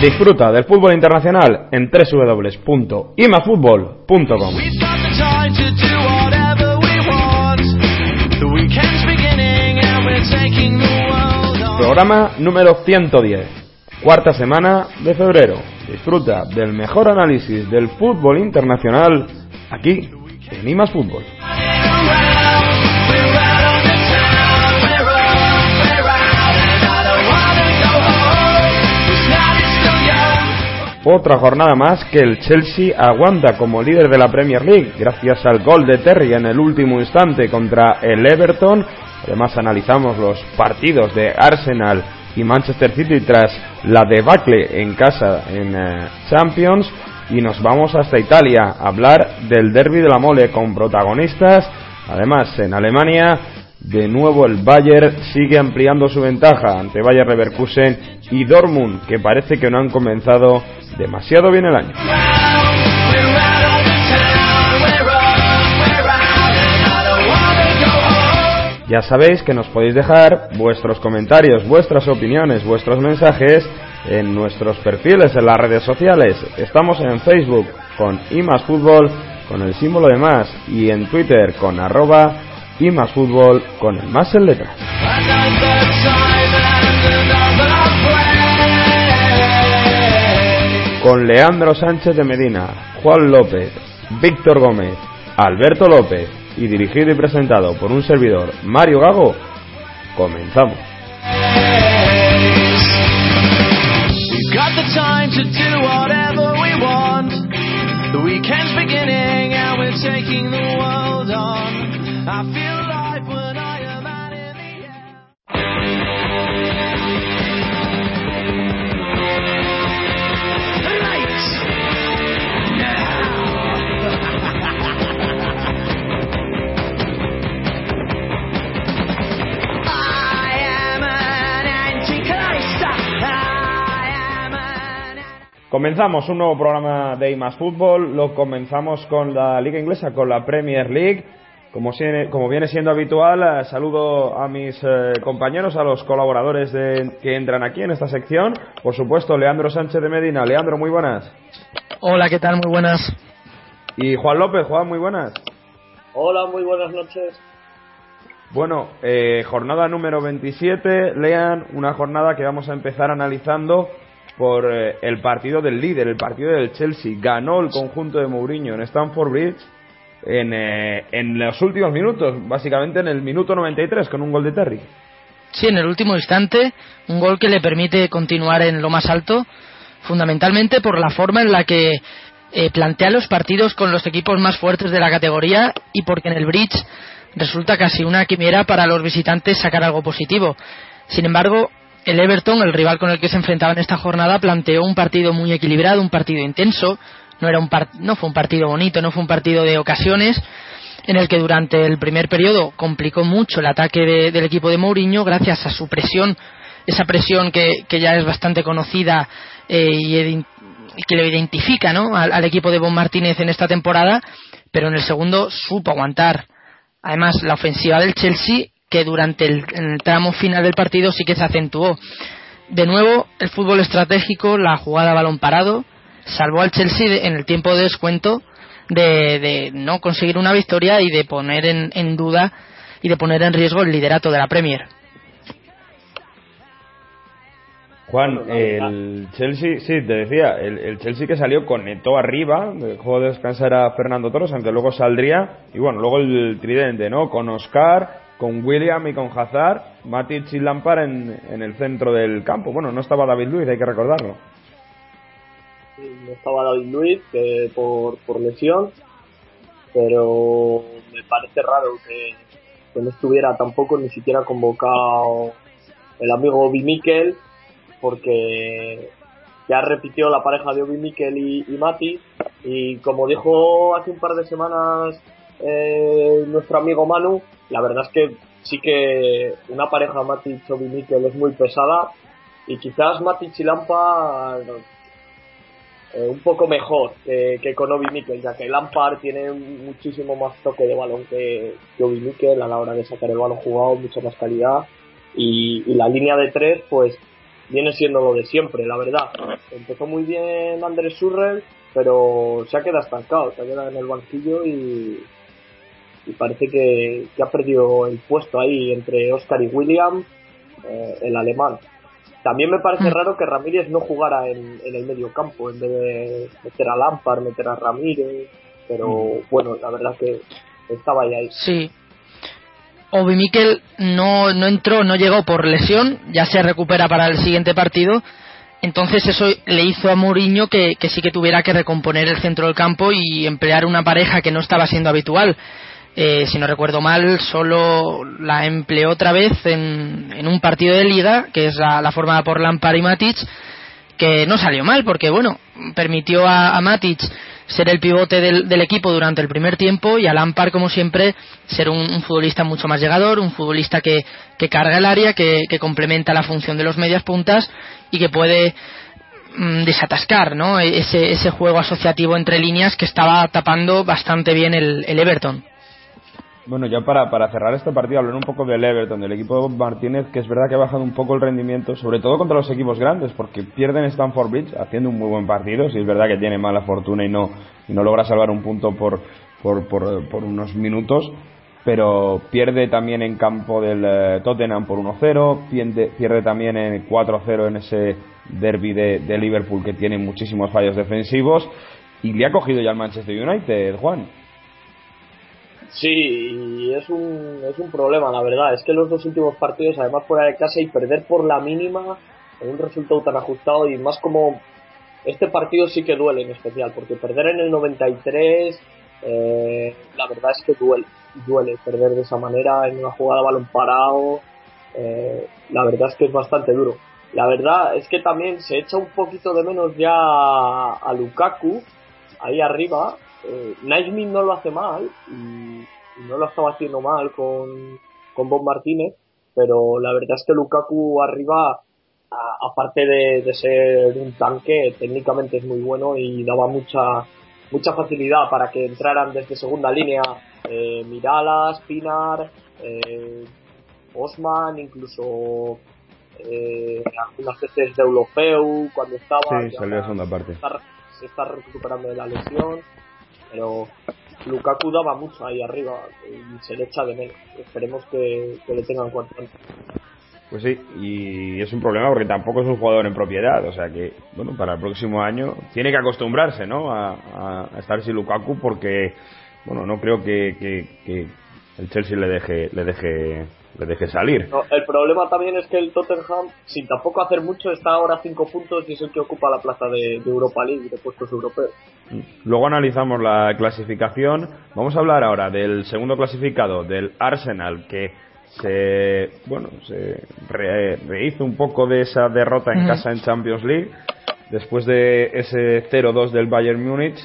Disfruta del fútbol internacional en www.imafutbol.com. Programa número 110, cuarta semana de febrero. Disfruta del mejor análisis del fútbol internacional aquí en Imas Fútbol. Otra jornada más que el Chelsea aguanta como líder de la Premier League gracias al gol de Terry en el último instante contra el Everton. Además analizamos los partidos de Arsenal y Manchester City tras la debacle en casa en eh, Champions y nos vamos hasta Italia a hablar del derby de la mole con protagonistas. Además, en Alemania, de nuevo el Bayern sigue ampliando su ventaja ante Bayer Leverkusen y Dortmund, que parece que no han comenzado demasiado bien el año. Ya sabéis que nos podéis dejar vuestros comentarios, vuestras opiniones, vuestros mensajes en nuestros perfiles en las redes sociales. Estamos en Facebook con imasfútbol con el símbolo de más y en Twitter con arroba imasfútbol con el más en letras. Con Leandro Sánchez de Medina, Juan López, Víctor Gómez, Alberto López y dirigido y presentado por un servidor, Mario Gago, comenzamos. Comenzamos un nuevo programa de IMAS Fútbol, lo comenzamos con la Liga Inglesa, con la Premier League. Como, como viene siendo habitual, eh, saludo a mis eh, compañeros, a los colaboradores de, que entran aquí en esta sección. Por supuesto, Leandro Sánchez de Medina. Leandro, muy buenas. Hola, ¿qué tal? Muy buenas. Y Juan López, Juan, muy buenas. Hola, muy buenas noches. Bueno, eh, jornada número 27, lean una jornada que vamos a empezar analizando por eh, el partido del líder, el partido del Chelsea. Ganó el conjunto de Mourinho en Stamford Bridge en, eh, en los últimos minutos, básicamente en el minuto 93 con un gol de Terry. Sí, en el último instante, un gol que le permite continuar en lo más alto, fundamentalmente por la forma en la que eh, plantea los partidos con los equipos más fuertes de la categoría y porque en el Bridge resulta casi una quimera para los visitantes sacar algo positivo. Sin embargo, el Everton, el rival con el que se enfrentaba en esta jornada, planteó un partido muy equilibrado, un partido intenso. No, era un no fue un partido bonito, no fue un partido de ocasiones, en el que durante el primer periodo complicó mucho el ataque del equipo de Mourinho gracias a su presión, esa presión que, ya es bastante conocida eh, y que lo identifica ¿no? al, al equipo de Bon Martínez en esta temporada, pero en el segundo supo aguantar. Además, la ofensiva del Chelsea que durante el, tramo final del partido sí que se acentuó. De nuevo, el fútbol estratégico, la jugada balón parado, salvó al Chelsea en el tiempo de descuento de, no conseguir una victoria y de poner en, duda y de poner en riesgo el liderato de la Premier. Juan, el Chelsea, sí, te decía, el, Chelsea que salió conectó arriba, dejó de descansar a Fernando Torres, aunque luego saldría, y bueno, luego el tridente, ¿no? Con Oscar, con William y con Hazard, Matic y Lampard en, en el centro del campo. Bueno, no estaba David Luiz, hay que recordarlo. no estaba David Luiz por, por lesión, pero me parece raro que, no estuviera tampoco ni siquiera convocado el amigo Obi Mikel, porque ya repitió la pareja de Obi Mikel y, y Mati, y como dijo hace un par de semanas eh, nuestro amigo Manu, la verdad es que sí que una pareja Matic Mikel es muy pesada y quizás Matic y eh, un poco mejor que, con Obi Mikel, ya que Lampard tiene muchísimo más toque de balón que, que Obi Mikel a la hora de sacar el balón jugado, mucha más calidad y, la línea de tres pues viene siendo lo de siempre, la verdad. Empezó muy bien Andrés Surrell, pero se ha quedado estancado, se ha quedado en el banquillo y, y parece que, que, ha perdido el puesto ahí entre Oscar y William, eh, el alemán. También me parece mm. raro que Ramírez no jugara en, en el medio campo, en vez de meter a Lampard, meter a Ramírez, pero mm. bueno, la verdad que estaba ahí. Sí, Obi Mikel no, no entró, no llegó por lesión, ya se recupera para el siguiente partido. Entonces eso le hizo a Mourinho que, sí que tuviera que recomponer el centro del campo y emplear una pareja que no estaba siendo habitual. Eh, si no recuerdo mal, solo la empleó otra vez en, un partido de liga, que es la, la formada por Lampard y Matic, que no salió mal, porque bueno, permitió a, a Matic ser el pivote del, equipo durante el primer tiempo y a Lampard, como siempre, ser un, futbolista mucho más llegador, un futbolista que, carga el área, que, complementa la función de los medias puntas y que puede mm, desatascar ¿no? E, ese, ese juego asociativo entre líneas que estaba tapando bastante bien el Everton. Bueno, ya para, para cerrar este partido, hablar un poco del Everton, del equipo de Martínez, que es verdad que ha bajado un poco el rendimiento, sobre todo contra los equipos grandes, porque pierden Stanford Bridge haciendo un muy buen partido, si es verdad que tiene mala fortuna y no, y no logra salvar un punto por, por, por, unos minutos, pero pierde también en campo del eh, Tottenham por 1-0, pierde, pierde también en 4-0 en ese derby de, de Liverpool que tiene muchísimos fallos defensivos, y le ha cogido ya el Manchester United, Juan. Sí, es un, es un problema, la verdad. Es que los dos últimos partidos, además fuera de casa y perder por la mínima, en un resultado tan ajustado y más como este partido sí que duele en especial, porque perder en el 93, eh, la verdad es que duele, duele perder de esa manera en una jugada balón parado, eh, la verdad es que es bastante duro. La verdad es que también se echa un poquito de menos ya a Lukaku ahí arriba, eh, no lo hace mal y, no lo estaba haciendo mal con, con Bob Martínez, pero la verdad es que Lukaku arriba, aparte de, ser un tanque, técnicamente es muy bueno y daba mucha mucha facilidad para que entraran desde segunda línea eh, Miralas, Pinar, eh, Osman, incluso eh, algunas veces de Europeu cuando estaba. Sí, salió segunda parte. se está recuperando de la lesión pero Lukaku daba mucho ahí arriba y se le echa de menos. Esperemos que, le tengan cuenta. Pues sí, y es un problema porque tampoco es un jugador en propiedad, o sea que, bueno, para el próximo año tiene que acostumbrarse, ¿no? A, estar sin Lukaku porque, bueno, no creo que, que el Chelsea le deje, le deje le deje salir. el problema también es que el Tottenham, sin tampoco hacer mucho, está ahora a 5 puntos y es el que ocupa la plaza de, Europa League, de puestos europeos. Luego analizamos la clasificación. Vamos a hablar ahora del segundo clasificado, del Arsenal, que se, bueno, se rehizo un poco de esa derrota en casa en Champions League, después de ese 0-2 del Bayern Múnich,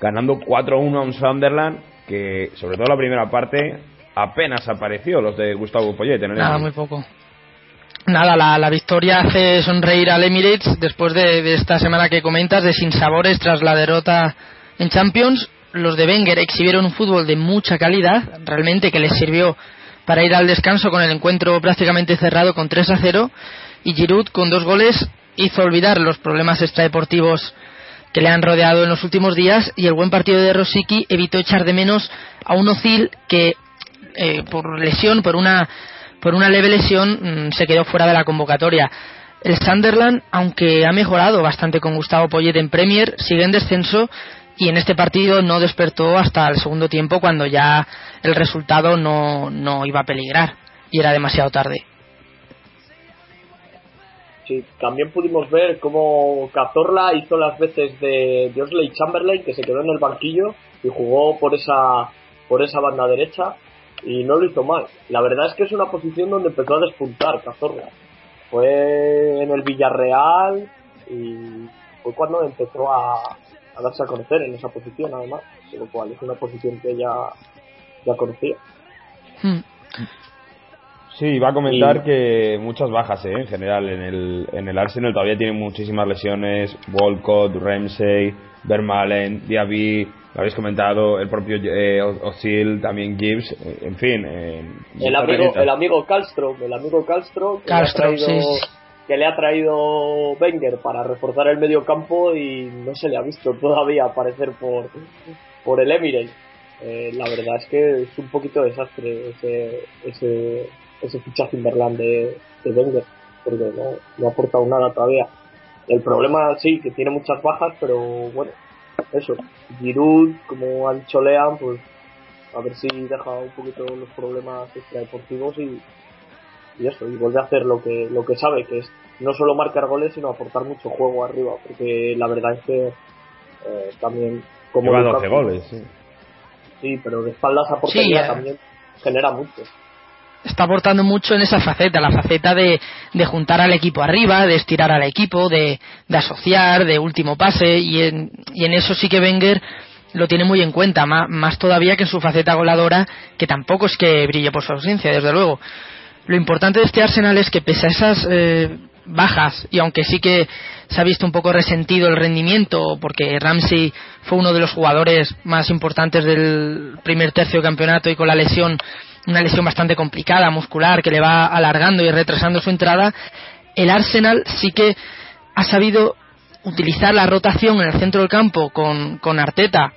ganando 4-1 a un Sunderland, que sobre todo la primera parte apenas apareció los de Gustavo Poyet. Nada, muy poco. Nada, la, victoria hace sonreír al Emirates después de, esta semana que comentas de sinsabores tras la derrota en Champions. Los de Wenger exhibieron un fútbol de mucha calidad, realmente que les sirvió para ir al descanso con el encuentro prácticamente cerrado con 3 a 0 y Giroud con dos goles hizo olvidar los problemas extradeportivos que le han rodeado en los últimos días y el buen partido de Rosicky evitó echar de menos a un Ozil que eh, por lesión, por una, por una leve lesión, mm, se quedó fuera de la convocatoria. El Sunderland, aunque ha mejorado bastante con Gustavo Poyet en Premier, sigue en descenso y en este partido no despertó hasta el segundo tiempo cuando ya el resultado no, no iba a peligrar y era demasiado tarde. Sí, también pudimos ver cómo Cazorla hizo las veces de, de Chamberlain, que se quedó en el banquillo y jugó por esa, por esa banda derecha y no lo hizo mal. La verdad es que es una posición donde empezó a despuntar Cazorla. Fue en el Villarreal y fue cuando empezó a, darse a conocer en esa posición además, lo cual es una posición que ella ya conocía. Hmm. Sí, va a comentar que muchas bajas ¿eh? en general en el, en el Arsenal todavía tienen muchísimas lesiones, Walcott, Ramsey, Vermalen, Diaby, lo habéis comentado, el propio eh, Osil, también Gibbs, eh, en fin. Eh, el, amigo, el amigo Calstro, el amigo Calstro, Calstro, sí. que le ha traído Wenger para reforzar el medio campo y no se le ha visto todavía aparecer por, por el Emirates. Eh, la verdad es que es un poquito desastre ese, ese, ese fichaje Inverland de, de Wenger, porque no, no ha aportado nada todavía. El problema sí, que tiene muchas bajas, pero bueno, eso. Giroud, como ha dicho Lean, pues a ver si deja un poquito los problemas extradeportivos y, y eso, y vuelve a hacer lo que, lo que sabe, que es no solo marcar goles, sino aportar mucho juego arriba, porque la verdad es que eh, también como... Lleva 12 goles, sí. Sí, pero de espaldas a portería eh. también genera mucho está aportando mucho en esa faceta, la faceta de, de, juntar al equipo arriba, de estirar al equipo, de, asociar, de último pase, y en, y en, eso sí que Wenger lo tiene muy en cuenta, más, más, todavía que en su faceta goladora, que tampoco es que brille por su ausencia, desde luego. Lo importante de este Arsenal es que pese a esas eh, bajas y aunque sí que se ha visto un poco resentido el rendimiento porque Ramsey fue uno de los jugadores más importantes del primer tercio de campeonato y con la lesión una lesión bastante complicada muscular que le va alargando y retrasando su entrada el Arsenal sí que ha sabido utilizar la rotación en el centro del campo con, con Arteta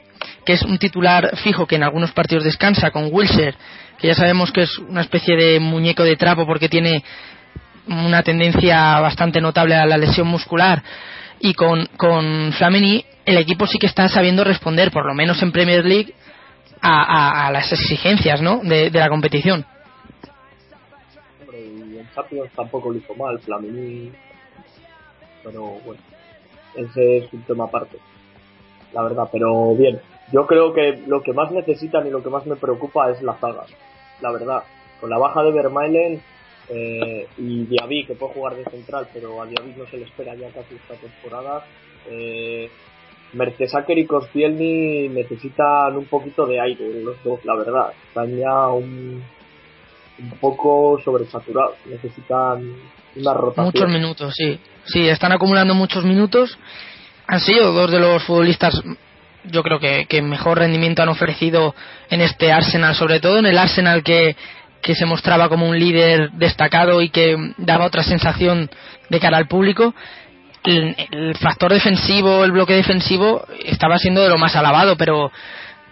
que es un titular fijo que en algunos partidos descansa con Wilshere que ya sabemos que es una especie de muñeco de trapo porque tiene una tendencia bastante notable a la lesión muscular. Y con, con Flamini el equipo sí que está sabiendo responder, por lo menos en Premier League, a, a, las exigencias ¿no? de, la competición. y en Champions tampoco lo hizo mal, Flamini, pero bueno, ese es un tema aparte, la verdad, pero bien. Yo creo que lo que más necesitan y lo que más me preocupa es la zaga la verdad. Con la baja de Vermaelen eh, y Diaby, que puede jugar de central, pero a Diaby no se le espera ya casi esta temporada. Eh, Mertesacker y Kostielny necesitan un poquito de aire, los dos, la verdad. Están ya un, un poco sobresaturados. Necesitan una rotación. Muchos minutos, sí. Sí, están acumulando muchos minutos. Han sido dos de los futbolistas yo creo que, que, mejor rendimiento han ofrecido en este Arsenal, sobre todo en el Arsenal que, que se mostraba como un líder destacado y que daba otra sensación de cara al público. El, factor defensivo, el bloque defensivo, estaba siendo de lo más alabado, pero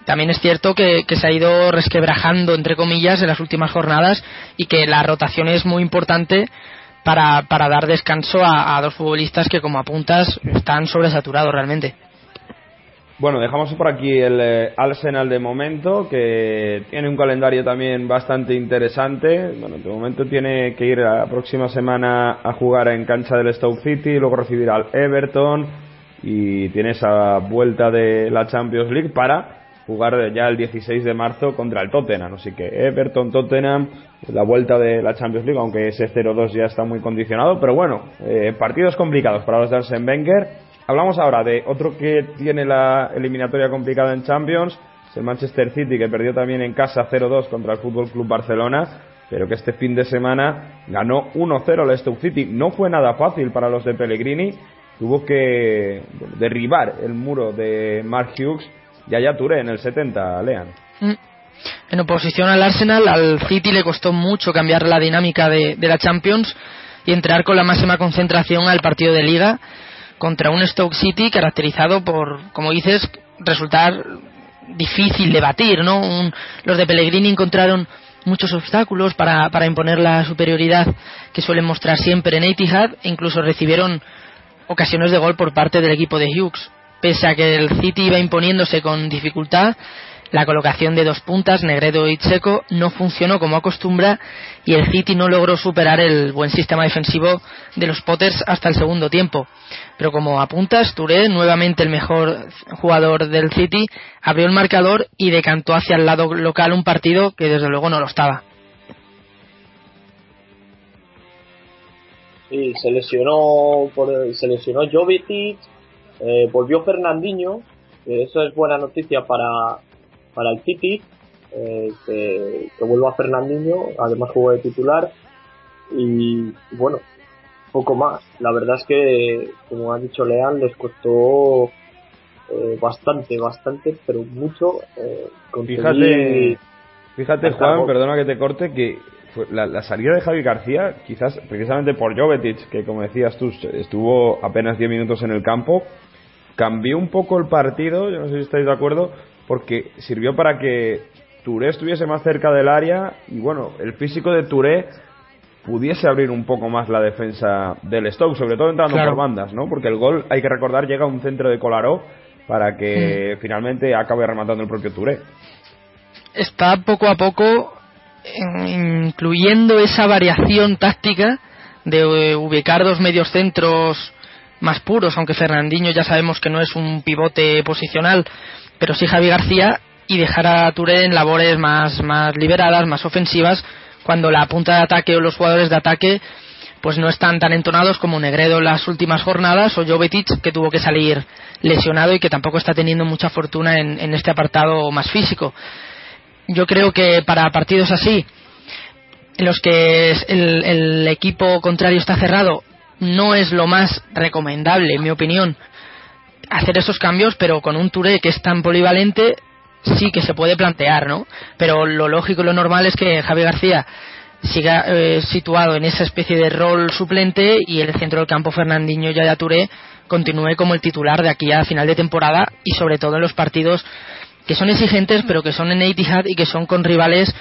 también es cierto que, que, se ha ido resquebrajando, entre comillas, en las últimas jornadas y que la rotación es muy importante para, para dar descanso a, a dos futbolistas que, como apuntas, están sobresaturados realmente. Bueno, dejamos por aquí el eh, Arsenal de momento, que tiene un calendario también bastante interesante. Bueno, de momento tiene que ir la próxima semana a jugar en cancha del Stoke City, luego recibir al Everton y tiene esa vuelta de la Champions League para jugar ya el 16 de marzo contra el Tottenham. Así que Everton, Tottenham, la vuelta de la Champions League, aunque ese 0-2 ya está muy condicionado. Pero bueno, eh, partidos complicados para los de Arsene Wenger Hablamos ahora de otro que tiene la eliminatoria complicada en Champions, el Manchester City, que perdió también en casa 0-2 contra el Fútbol Club Barcelona, pero que este fin de semana ganó 1-0 al Stoke City. No fue nada fácil para los de Pellegrini, tuvo que derribar el muro de Mark Hughes y allá Touré en el 70, Lean. Mm. En oposición al Arsenal, al City le costó mucho cambiar la dinámica de la Champions y entrar con la máxima concentración al partido de liga contra un Stoke City caracterizado por, como dices, resultar difícil de batir, ¿no? los de Pellegrini encontraron muchos obstáculos para, para imponer la superioridad que suelen mostrar siempre en Etihad e incluso recibieron ocasiones de gol por parte del equipo de Hughes. Pese a que el City iba imponiéndose con dificultad, la colocación de dos puntas, Negredo y Checo, no funcionó como acostumbra y el City no logró superar el buen sistema defensivo de los Potters hasta el segundo tiempo. Pero como apuntas, Touré, nuevamente el mejor jugador del City, abrió el marcador y decantó hacia el lado local un partido que desde luego no lo estaba. Sí, se lesionó, por, se lesionó Jovetic, eh, volvió Fernandinho, eso es buena noticia para, para el City, eh, que, que vuelva Fernandinho, además jugó de titular y bueno, poco más. La verdad es que, como ha dicho Leal, les costó eh, bastante, bastante, pero mucho eh, Fíjate, fíjate Juan, perdona que te corte, que la, salida de Javi García, quizás precisamente por Jovetic, que como decías tú, estuvo apenas 10 minutos en el campo, cambió un poco el partido, yo no sé si estáis de acuerdo, porque sirvió para que Touré estuviese más cerca del área y bueno, el físico de Touré pudiese abrir un poco más la defensa del Stoke, sobre todo entrando por bandas, ¿no? Porque el gol, hay que recordar, llega a un centro de Colaró para que mm. finalmente acabe rematando el propio Touré. Está poco a poco incluyendo esa variación táctica de ubicar dos medios centros más puros, aunque Fernandinho ya sabemos que no es un pivote posicional, pero sí Javi García y dejar a Touré en labores más, más liberadas, más ofensivas, cuando la punta de ataque o los jugadores de ataque pues no están tan entonados como Negredo en las últimas jornadas o Jovetic que tuvo que salir lesionado y que tampoco está teniendo mucha fortuna en, en este apartado más físico. Yo creo que para partidos así, en los que el, el equipo contrario está cerrado, no es lo más recomendable, en mi opinión, hacer esos cambios, pero con un Touré que es tan polivalente, sí que se puede plantear, ¿no? Pero lo lógico y lo normal es que Javier García siga eh, situado en esa especie de rol suplente y el centro del campo Fernandinho y Touré continúe como el titular de aquí a final de temporada y sobre todo en los partidos que son exigentes pero que son en Etihad y que son con rivales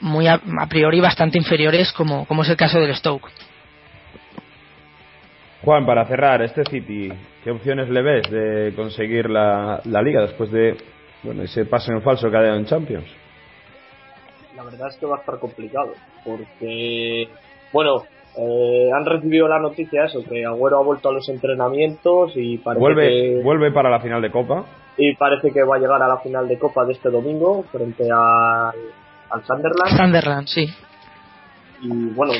muy a, priori bastante inferiores como, como es el caso del Stoke. Juan, para cerrar, este City, ¿qué opciones le ves de conseguir la, la liga después de bueno, ese paso en falso que ha dado en Champions. La verdad es que va a estar complicado, porque, bueno, eh, han recibido la noticia eso, que Agüero ha vuelto a los entrenamientos y parece vuelve, que... Vuelve para la final de Copa. Y parece que va a llegar a la final de Copa de este domingo frente al, al Sunderland. Sunderland, sí. Y bueno,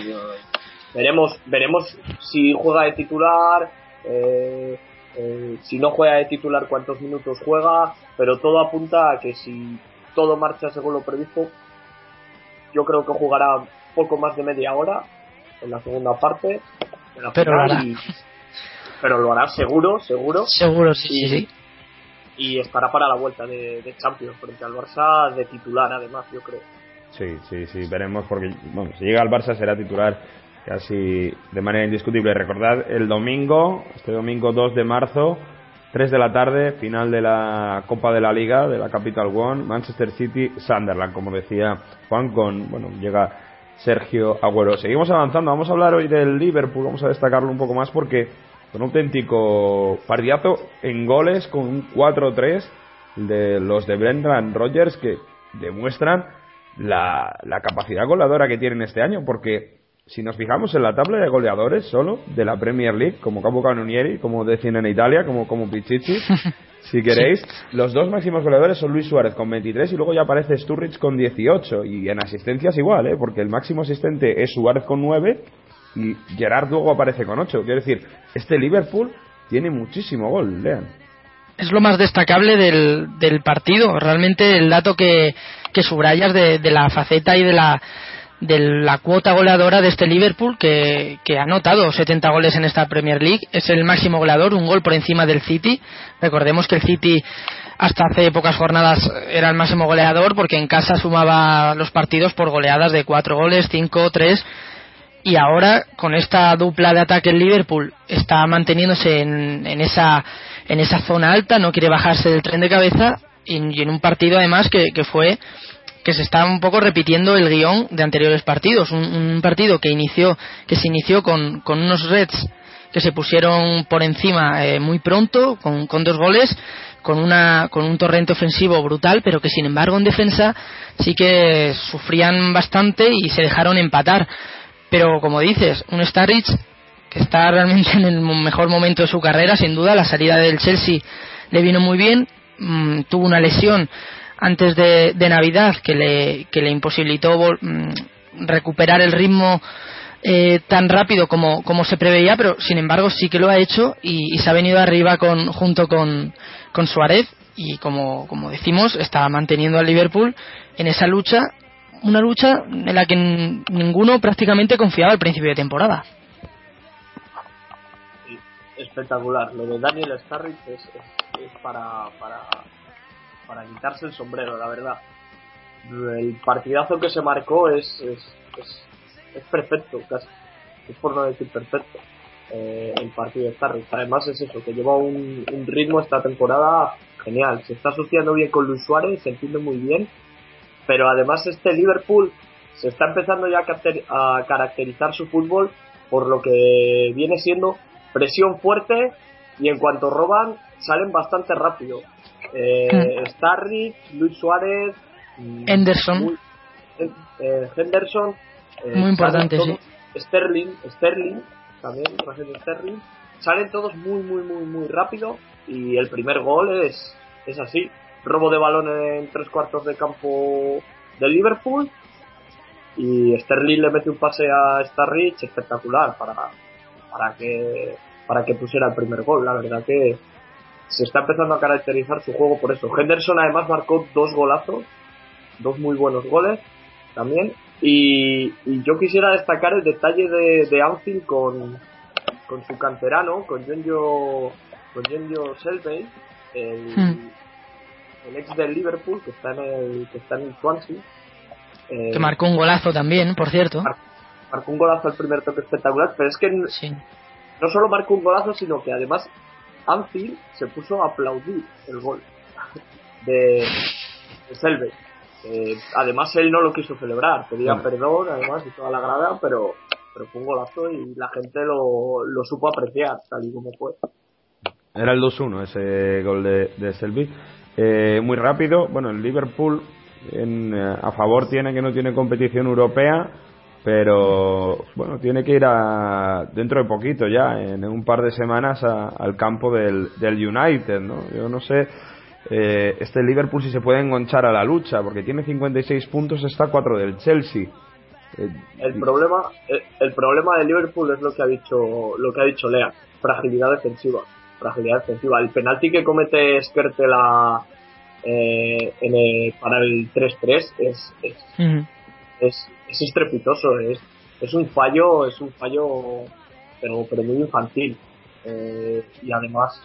veremos, veremos si juega de titular, eh, eh, si no juega de titular cuántos minutos juega, pero todo apunta a que si todo marcha según lo previsto, yo creo que jugará poco más de media hora en la segunda parte. pero, lo hará. pero lo hará seguro, seguro. Seguro, sí, y, sí, Y estará para la vuelta de, de Champions frente al Barça de titular, además, yo creo. Sí, sí, sí, veremos porque, bueno, si llega al Barça será titular casi de manera indiscutible. Recordad el domingo, este domingo 2 de marzo, 3 de la tarde, final de la Copa de la Liga, de la Capital One, Manchester City, Sunderland, como decía Juan, con, bueno, llega Sergio Agüero. Seguimos avanzando, vamos a hablar hoy del Liverpool, vamos a destacarlo un poco más porque un auténtico partidazo en goles con un 4-3 de los de Brendan Rodgers que demuestran la, la capacidad goleadora que tienen este año porque si nos fijamos en la tabla de goleadores solo de la Premier League, como Capo Canonieri, como decían en Italia, como, como Pichichi, si queréis, los dos máximos goleadores son Luis Suárez con 23 y luego ya aparece Sturridge con 18. Y en asistencias igual, ¿eh? porque el máximo asistente es Suárez con 9 y Gerard luego aparece con 8. Quiero decir, este Liverpool tiene muchísimo gol, lean. Es lo más destacable del, del partido, realmente el dato que, que subrayas de, de la faceta y de la de la cuota goleadora de este Liverpool que, ha anotado 70 goles en esta Premier League. Es el máximo goleador, un gol por encima del City. Recordemos que el City hasta hace pocas jornadas era el máximo goleador porque en casa sumaba los partidos por goleadas de 4 goles, 5, 3. Y ahora con esta dupla de ataque el Liverpool está manteniéndose en, en, esa, en esa zona alta, no quiere bajarse del tren de cabeza y, en un partido además que, que fue que se está un poco repitiendo el guion de anteriores partidos. Un, partido que inició, que se inició con, con, unos Reds que se pusieron por encima eh, muy pronto, con, con, dos goles, con, una, con un torrente ofensivo brutal, pero que sin embargo en defensa sí que sufrían bastante y se dejaron empatar. Pero como dices, un Starrich que está realmente en el mejor momento de su carrera, sin duda, la salida del Chelsea le vino muy bien, mm, tuvo una lesión antes de, Navidad que le, que le imposibilitó mm, recuperar el ritmo eh, tan rápido como, como se preveía, pero sin embargo sí que lo ha hecho y, se ha venido arriba con, junto con, con Suárez y como, como decimos está manteniendo al Liverpool en esa lucha, una lucha en la que ninguno prácticamente confiaba al principio de temporada. espectacular, lo de Daniel Starrich es, es, para, para para quitarse el sombrero, la verdad. El partidazo que se marcó es, es, es perfecto, casi. Es por no decir perfecto. Eh, el partido de Starrich. Además es eso, que lleva un, un, ritmo esta temporada genial. Se está asociando bien con Luis Suárez, se entiende muy bien. Pero además este Liverpool se está empezando ya a caracterizar su fútbol por lo que viene siendo presión fuerte y en cuanto roban salen bastante rápido. Eh, mm. Luis Suárez, mm, Henderson, eh, Henderson, eh, muy importante, sí. Sterling, Sterling, también, Sterling, salen todos muy, muy, muy, muy rápido y el primer gol es, es así, robo de balón en tres cuartos de campo del Liverpool y Sterling le mete un pase a Starrich espectacular para, para que para que pusiera el primer gol. La verdad que se está empezando a caracterizar su juego por eso. Henderson además marcó dos golazos, dos muy buenos goles también. Y, yo quisiera destacar el detalle de, de Anfield con, con su canterano, con Jonjo, con Selvey, el, hmm. el ex del Liverpool que está en el, que está en el Swansea. Eh, que marcó un golazo también, por cierto. Marcó, un golazo al primer toque espectacular, pero es que no solo marcó un golazo, sino que además Anfield se puso a aplaudir el gol de, de Selvey. Eh, además él no lo quiso celebrar, pedía perdón además y toda la grada, pero, pero fue un golazo y la gente lo, lo supo apreciar tal y como fue. Era el 2-1 ese gol de, de Selby. Eh, muy rápido, bueno, el Liverpool en, eh, a favor tiene que no tiene competición europea, pero bueno, tiene que ir a, dentro de poquito ya, en un par de semanas al campo del, del United, ¿no? Yo no sé eh, este Liverpool si se puede enganchar a la lucha, porque tiene 56 puntos, está 4 del Chelsea. Eh, el problema el, problema de Liverpool es lo que ha dicho lo que ha dicho Lea, fragilidad defensiva, fragilidad defensiva. El penalti que comete Skertela eh, en para el 3-3 es es, es, es, estrepitoso, es, es un fallo, es un fallo pero, pero muy infantil. Eh, y además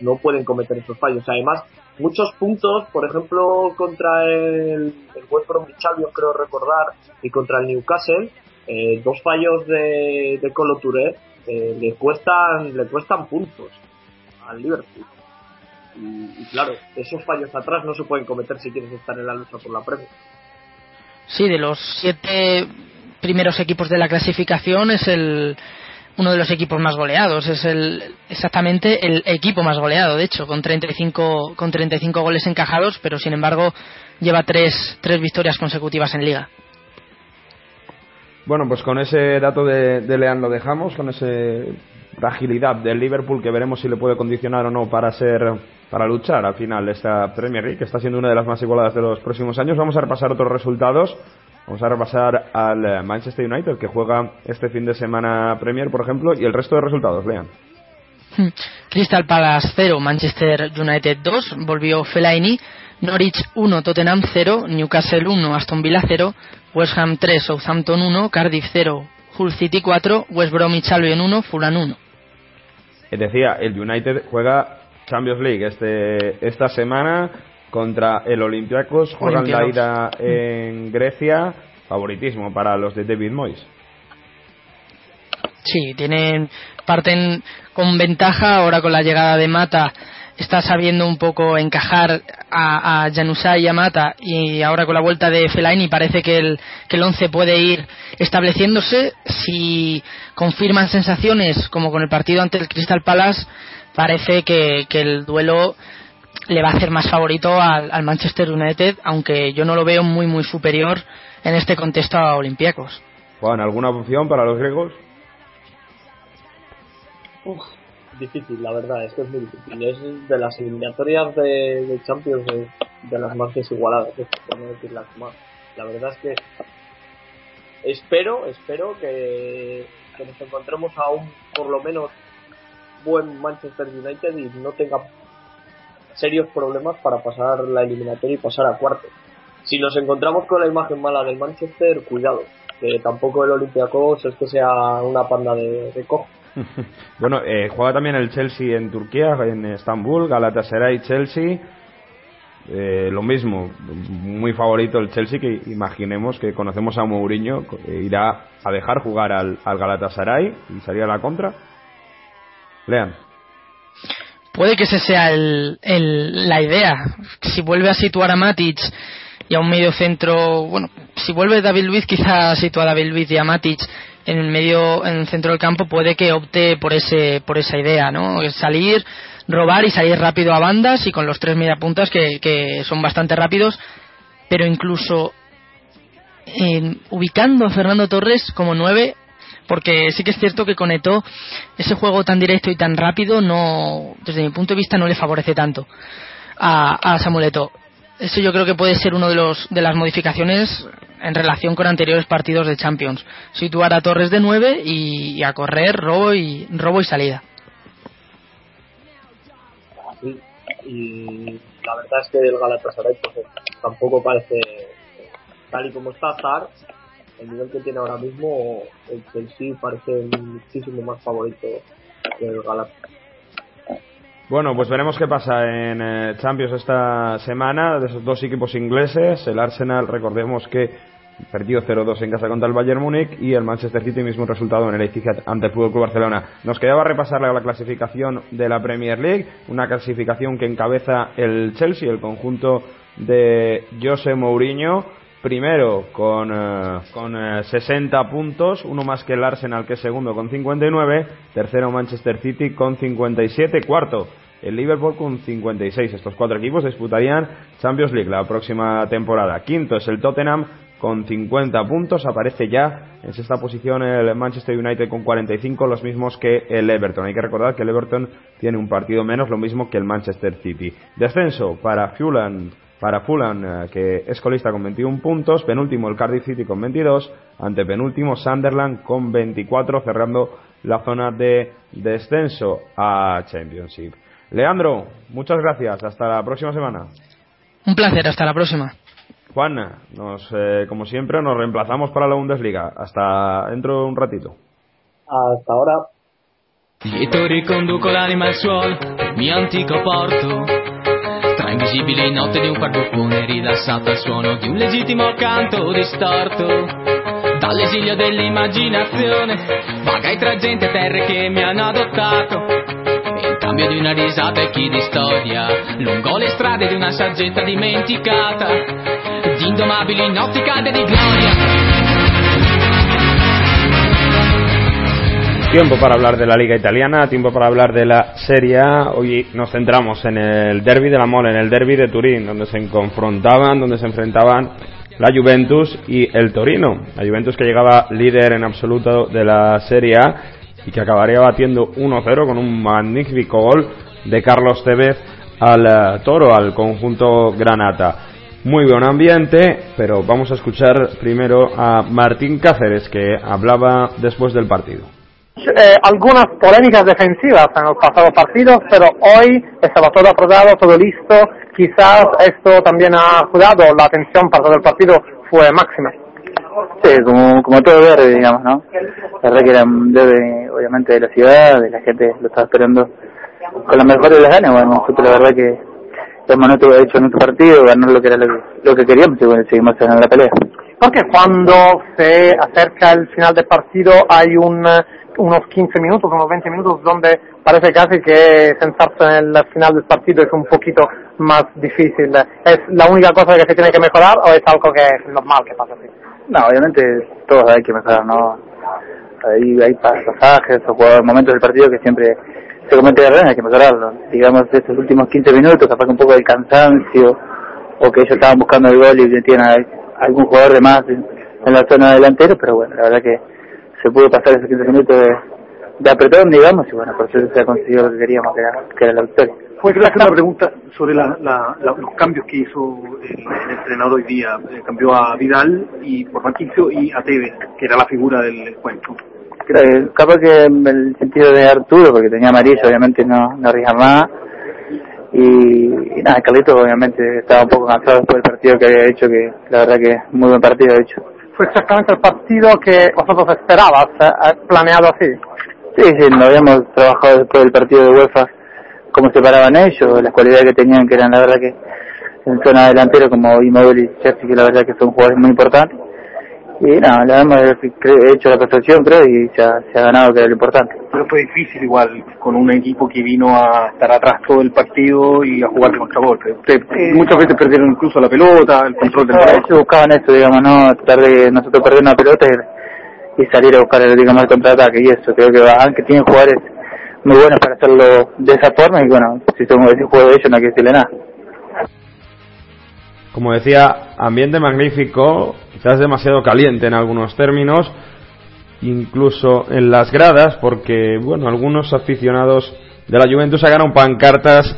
no pueden cometer esos fallos. Además, muchos puntos, por ejemplo, contra el, el West Bromwich Albion, creo recordar, y contra el Newcastle, eh, dos fallos de, de Colo Touré eh, le cuestan le cuestan puntos al Liverpool. Y, claro, esos fallos atrás no se pueden cometer si quieres estar en la lucha por la Premier. Sí, de los siete primeros equipos de la clasificación es el uno de los equipos más goleados, es el exactamente el equipo más goleado, de hecho, con 35 con 35 goles encajados, pero sin embargo lleva tres, tres victorias consecutivas en liga. Bueno, pues con ese dato de, de lo dejamos, con esa fragilidad del Liverpool que veremos si le puede condicionar o no para ser para luchar al final esta Premier League, que está siendo una de las más igualadas de los próximos años. Vamos a repasar otros resultados. Vamos a repasar al eh, Manchester United que juega este fin de semana Premier, por ejemplo, y el resto de resultados, lean. Hmm. Crystal Palace 0, Manchester United 2, volvió Fellaini, Norwich 1, Tottenham 0, Newcastle 1, Aston Villa 0, West Ham 3, Southampton 1, Cardiff 0, Hull City 4, West Bromwich Albion 1, Fulham 1. Decía, el United juega Champions League este, esta semana contra el Olympiacos, juegan la ida en Grecia, favoritismo para los de David Moyes. Sí, tienen parten con ventaja ahora con la llegada de Mata está sabiendo un poco encajar a, a Januzaj y a Mata y ahora con la vuelta de Fellaini parece que el, que el 11 puede ir estableciéndose si confirman sensaciones como con el partido ante el Crystal Palace parece que, que el duelo le va a hacer más favorito al, Manchester United, aunque yo no lo veo muy, muy superior en este contexto a Olympiacos. Juan, ¿alguna opción para los griegos? Difícil, la verdad, es que es muy difícil. Es de las eliminatorias de, Champions de, las más desigualadas, por no decir las más. La verdad es que espero, espero que, nos encontremos a un, por lo menos, buen Manchester United y no tenga serios problemas para pasar la eliminatoria y pasar a cuarto. Si nos encontramos con la imagen mala del Manchester, cuidado, que tampoco el Olympiacos es que sea una panda de, de bueno, eh, juega también el Chelsea en Turquía, en Estambul, Galatasaray Chelsea. eh, lo mismo, muy favorito el Chelsea, que imaginemos que conocemos a Mourinho, eh, irá a dejar jugar al, al Galatasaray y salir a la contra. Lean. Puede que ese sea el, la idea. Si vuelve a situar a Matic y a un medio centro, bueno, si vuelve David Luiz, quizá sitúa a David Luiz y a Matic en el medio, en el centro del campo, puede que opte por ese, por esa idea, ¿no? Salir, robar y salir rápido a bandas y con los tres mediapuntas que, que son bastante rápidos, pero incluso ubicando a Fernando Torres como nueve, porque sí que es cierto que con Eto ese juego tan directo y tan rápido no, desde mi punto de vista, no le favorece tanto a, a Samuel Eto. Eso yo creo que puede ser una de, los, de las modificaciones en relación con anteriores partidos de Champions. Situar a Torres de 9 y, a correr robo y, robo y salida. y la verdad es que el Galatasaray pues, tampoco parece tal y como está Zar el nivel que tiene ahora mismo el Chelsea parece muchísimo más favorito que el Galatasaray bueno, pues veremos qué pasa en eh, Champions esta semana de esos dos equipos ingleses. El Arsenal, recordemos que perdió 0-2 en casa contra el Bayern Múnich y el Manchester City mismo resultado en el Etihad ante el Fútbol Club Barcelona. Nos quedaba repasar la clasificación de la Premier League, una clasificación que encabeza el Chelsea, el conjunto de José Mourinho. Primero con, eh, con 60 eh, puntos, uno más que el Arsenal que es segundo con 59, tercero Manchester City con 57, cuarto el Liverpool con 56. Estos cuatro equipos disputarían Champions League la próxima temporada. Quinto es el Tottenham con 50 puntos. Aparece ya en sexta posición el Manchester United con 45, los mismos que el Everton. Hay que recordar que el Everton tiene un partido menos, lo mismo que el Manchester City. Descenso para Fulham, para Fulham eh, que es colista con 21 puntos. Penúltimo el Cardiff City con 22. Antepenúltimo Sunderland con 24, cerrando la zona de descenso a Championship. Leandro, muchas gracias. Hasta la próxima semana. Un placer, hasta la próxima. Juan, nos, eh, como siempre, nos reemplazamos para la Bundesliga. Hasta dentro de un ratito. Hasta ahora. Lieto riconduco l'anima al suolo, mio antico porto. Tra invisibili notte di un parbuffone rilassato al suono di un legittimo canto distorto. Dall'esilio dell'immaginazione, vagai tra gente e terre che mi hanno adottato cambio di una risata e chi di storia, lungo le strade di una saggezza dimenticata, di Tiempo para hablar de la Liga Italiana, tiempo para hablar de la Serie A. Hoy nos centramos en el derby de la Mole, en el derby de Turín, donde se confrontaban, donde se enfrentaban la Juventus y el Torino. La Juventus que llegaba líder en absoluto de la Serie A y que acabaría batiendo 1-0 con un magnífico gol de Carlos Tevez al eh, Toro, al conjunto Granata. Muy buen ambiente, pero vamos a escuchar primero a Martín Cáceres que hablaba después del partido. Eh, algunas polémicas defensivas en los pasados partidos, pero hoy estaba todo aprobado, todo listo. Quizás esto también ha ayudado, la atención para todo el partido fue máxima. Sí, como, como todo verde, digamos, ¿no? La verdad que era un debe, obviamente, de la ciudad, de la gente lo estaba esperando con la mejor de las ganas. Bueno, nosotros la verdad que hemos no tuvo hecho nuestro partido, ganar lo que era lo, que queríamos y bueno, seguimos en la pelea. Porque cuando se acerca el final del partido hay un, unos 15 minutos, unos 20 minutos donde parece casi que sentarse en el final del partido es un poquito más difícil. ¿Es la única cosa que se tiene que mejorar o es algo que es normal que pasa así? No, obviamente todos hay que mejorar, ¿no? Hay, hay pasajes o momentos del partido que siempre se comete errores, hay que mejorarlo. Digamos, estos últimos 15 minutos, capaz un poco de cansancio, o que ellos estaban buscando el gol y tienen algún jugador de más en, la zona delantera, pero bueno, la verdad que se pudo pasar esos 15 minutos de, de apretón, digamos, y bueno, por eso se ha conseguido lo que queríamos, que era, que era la victoria. Pues le una pregunta sobre la, la, los cambios que hizo el, entrenador hoy día. Eh, cambió a Vidal y por Marquisio y a Tevez, que era la figura del encuentro. Creo, capaz que en el sentido de Arturo, porque tenía amarillo, obviamente no, no arriesga más. Y, nada, Carlito obviamente estaba un poco cansado después del partido que había hecho, que la verdad que muy buen partido ha hecho. ¿Fue exactamente el partido que vosotros esperabas, eh, planeado así? Sí, sí, lo habíamos trabajado después del partido de UEFA cómo se paraban ellos, las cualidades que tenían, que eran la verdad que en zona delantera como Immobile y Chelsea, que la verdad que son jugadores muy importantes. Y nada, le hemos hecho la perfección, creo, y se ha, se ha ganado, que era lo importante. Pero fue difícil igual, con un equipo que vino a estar atrás todo el partido y a jugar de contragolpe. Usted- muchas veces perdieron incluso la pelota, el control del No, balón. ellos buscaban eso, digamos, no tratar de nosotros perder una pelota y, y salir a buscar, digamos, el contraataque y eso. Creo que van, que tienen jugadores muy buenos para hacerlo de esa forma y bueno, si somos ese juego de ellos no hay que decirle nada. Como decía, ambiente magnífico, quizás demasiado caliente en algunos términos, incluso en las gradas, porque bueno, algunos aficionados de la Juventus sacaron pancartas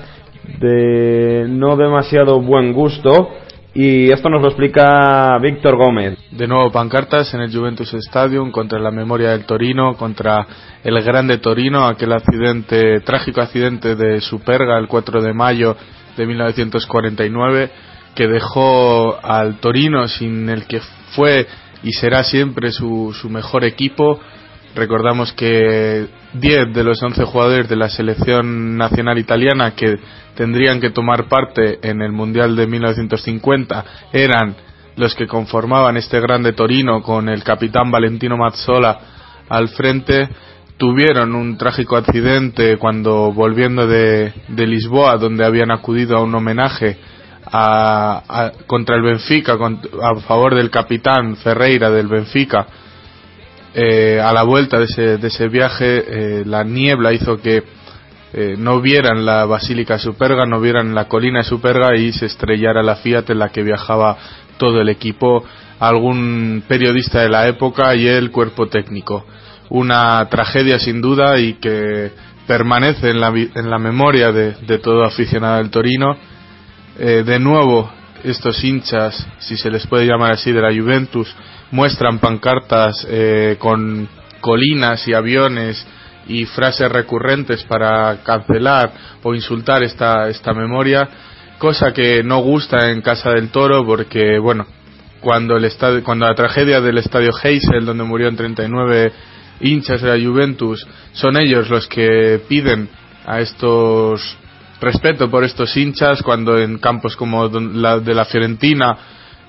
de no demasiado buen gusto y esto nos lo explica Víctor Gómez. De nuevo pancartas en el Juventus Stadium contra la memoria del Torino, contra el grande Torino, aquel accidente, trágico accidente de Superga el 4 de mayo de 1949 que dejó al Torino sin el que fue y será siempre su, su mejor equipo. Recordamos que 10 de los 11 jugadores de la selección nacional italiana que tendrían que tomar parte en el Mundial de 1950 eran los que conformaban este grande Torino con el capitán Valentino Mazzola al frente. Tuvieron un trágico accidente cuando volviendo de, de Lisboa donde habían acudido a un homenaje a, contra el Benfica a favor del capitán Ferreira del Benfica eh, a la vuelta de ese, de ese viaje eh, la niebla hizo que eh, no vieran la Basílica de Superga, no vieran la colina de Superga y se estrellara la Fiat en la que viajaba todo el equipo, algún periodista de la época y el cuerpo técnico. Una tragedia sin duda y que permanece en la, en la memoria de, de todo aficionado del Torino. Eh, de nuevo, estos hinchas, si se les puede llamar así, de la Juventus, muestran pancartas eh, con colinas y aviones y frases recurrentes para cancelar o insultar esta, esta memoria, cosa que no gusta en Casa del Toro porque, bueno, cuando, el estadio, cuando la tragedia del estadio Heysel, donde murieron 39 hinchas de la Juventus, son ellos los que piden a estos respeto por estos hinchas cuando en campos como la de la Fiorentina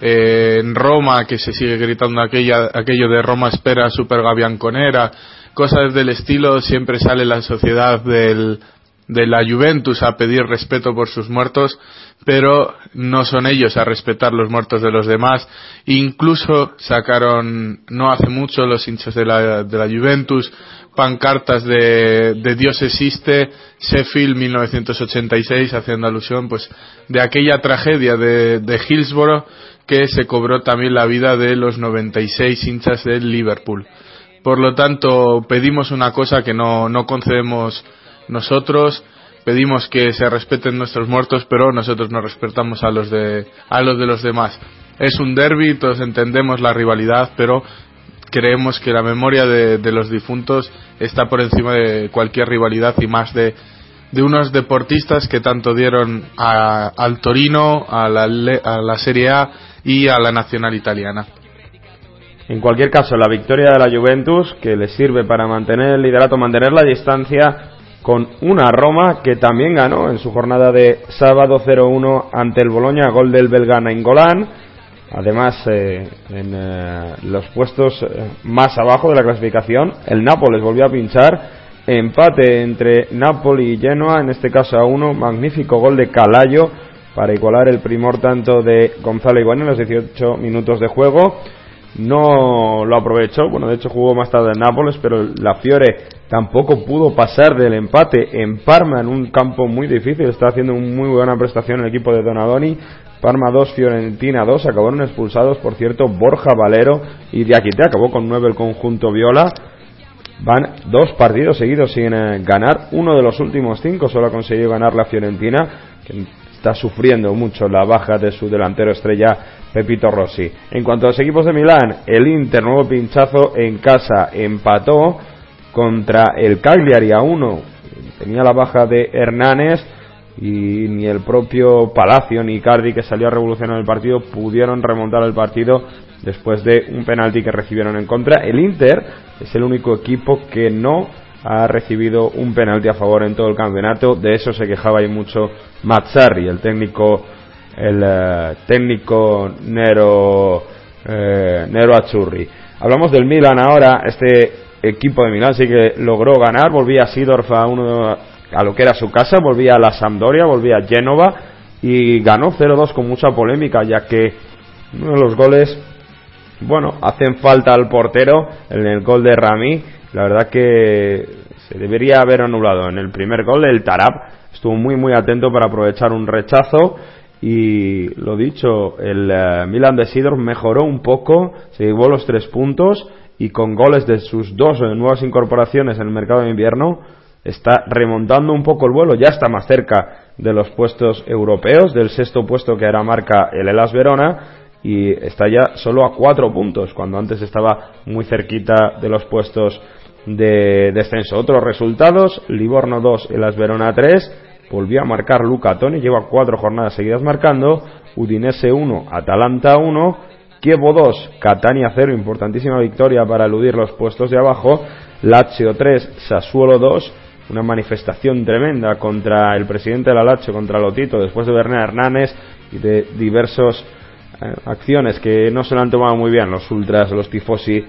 eh, en Roma que se sigue gritando aquella, aquello de Roma espera super Bianconera cosas del estilo siempre sale la sociedad del, de la Juventus a pedir respeto por sus muertos pero no son ellos a respetar los muertos de los demás. Incluso sacaron no hace mucho los hinchas de la, de la Juventus pancartas de, de Dios existe, Sheffield 1986, haciendo alusión pues de aquella tragedia de, de Hillsborough que se cobró también la vida de los 96 hinchas del Liverpool. Por lo tanto, pedimos una cosa que no, no concedemos nosotros, pedimos que se respeten nuestros muertos, pero nosotros no respetamos a los de, a los de los demás. Es un derby, todos entendemos la rivalidad, pero creemos que la memoria de, los difuntos está por encima de cualquier rivalidad y más de, de unos deportistas que tanto dieron a- al Torino, a la, a la Serie A y a la nacional italiana. En cualquier caso, la victoria de la Juventus, que le sirve para mantener el liderato, mantener la distancia con una Roma que también ganó en su jornada de sábado 0-1 ante el Boloña, gol del belga Nainggolan. Además, eh, en eh, los puestos eh, más abajo de la clasificación, el Nápoles volvió a pinchar. Empate entre Napoli y Genoa, en este caso a uno. Magnífico gol de Calayo para igualar el primer tanto de Gonzalo Higuaín en los 18 minutos de juego no lo aprovechó. Bueno, de hecho jugó más tarde en Nápoles, pero la Fiore tampoco pudo pasar del empate en Parma en un campo muy difícil. Está haciendo una muy buena prestación el equipo de Donadoni. Parma 2, Fiorentina 2. Acabaron expulsados, por cierto, Borja Valero y Diakite. Acabó con 9 el conjunto Viola. Van dos partidos seguidos sin eh, ganar. Uno de los últimos cinco solo ha conseguido ganar la Fiorentina, está sufriendo mucho la baja de su delantero estrella Pepito Rossi. En cuanto a los equipos de Milán, el Inter, nuevo pinchazo en casa, empató contra el Cagliari a uno. Tenía la baja de Hernández y ni el propio Palacio ni Cardi que salió a revolucionar el partido pudieron remontar el partido después de un penalti que recibieron en contra. El Inter es el único equipo que no ha recibido un penalti a favor en todo el campeonato. De eso se quejaba y mucho Mazzarri, el técnico el eh, técnico Nero, eh, Nero Azzurri. Hablamos del Milan ahora, este equipo de Milan sí que logró ganar, volvía a Sidorf a, uno, a lo que era su casa, volvía a la Sampdoria, volvía a Génova y ganó 0-2 con mucha polémica, ya que uno de los goles, bueno, hacen falta al portero en el gol de Rami, la verdad que se debería haber anulado. En el primer gol el Tarab estuvo muy muy atento para aprovechar un rechazo y lo dicho, el eh, Milan de Sidor mejoró un poco, se llevó los tres puntos y con goles de sus dos nuevas incorporaciones en el mercado de invierno está remontando un poco el vuelo, ya está más cerca de los puestos europeos, del sexto puesto que ahora marca el Elas Verona y está ya solo a cuatro puntos, cuando antes estaba muy cerquita de los puestos de descenso. Otros resultados, Livorno 2, Elas Verona 3, volvió a marcar Luca Toni, lleva cuatro jornadas seguidas marcando, Udinese 1, Atalanta 1, Kievo 2, Catania 0, importantísima victoria para eludir los puestos de abajo, Lazio 3, Sassuolo 2, una manifestación tremenda contra el presidente de la Lazio, contra Lotito, después de Bernard Hernández y de diversas eh, acciones que no se lo han tomado muy bien los ultras, los tifosi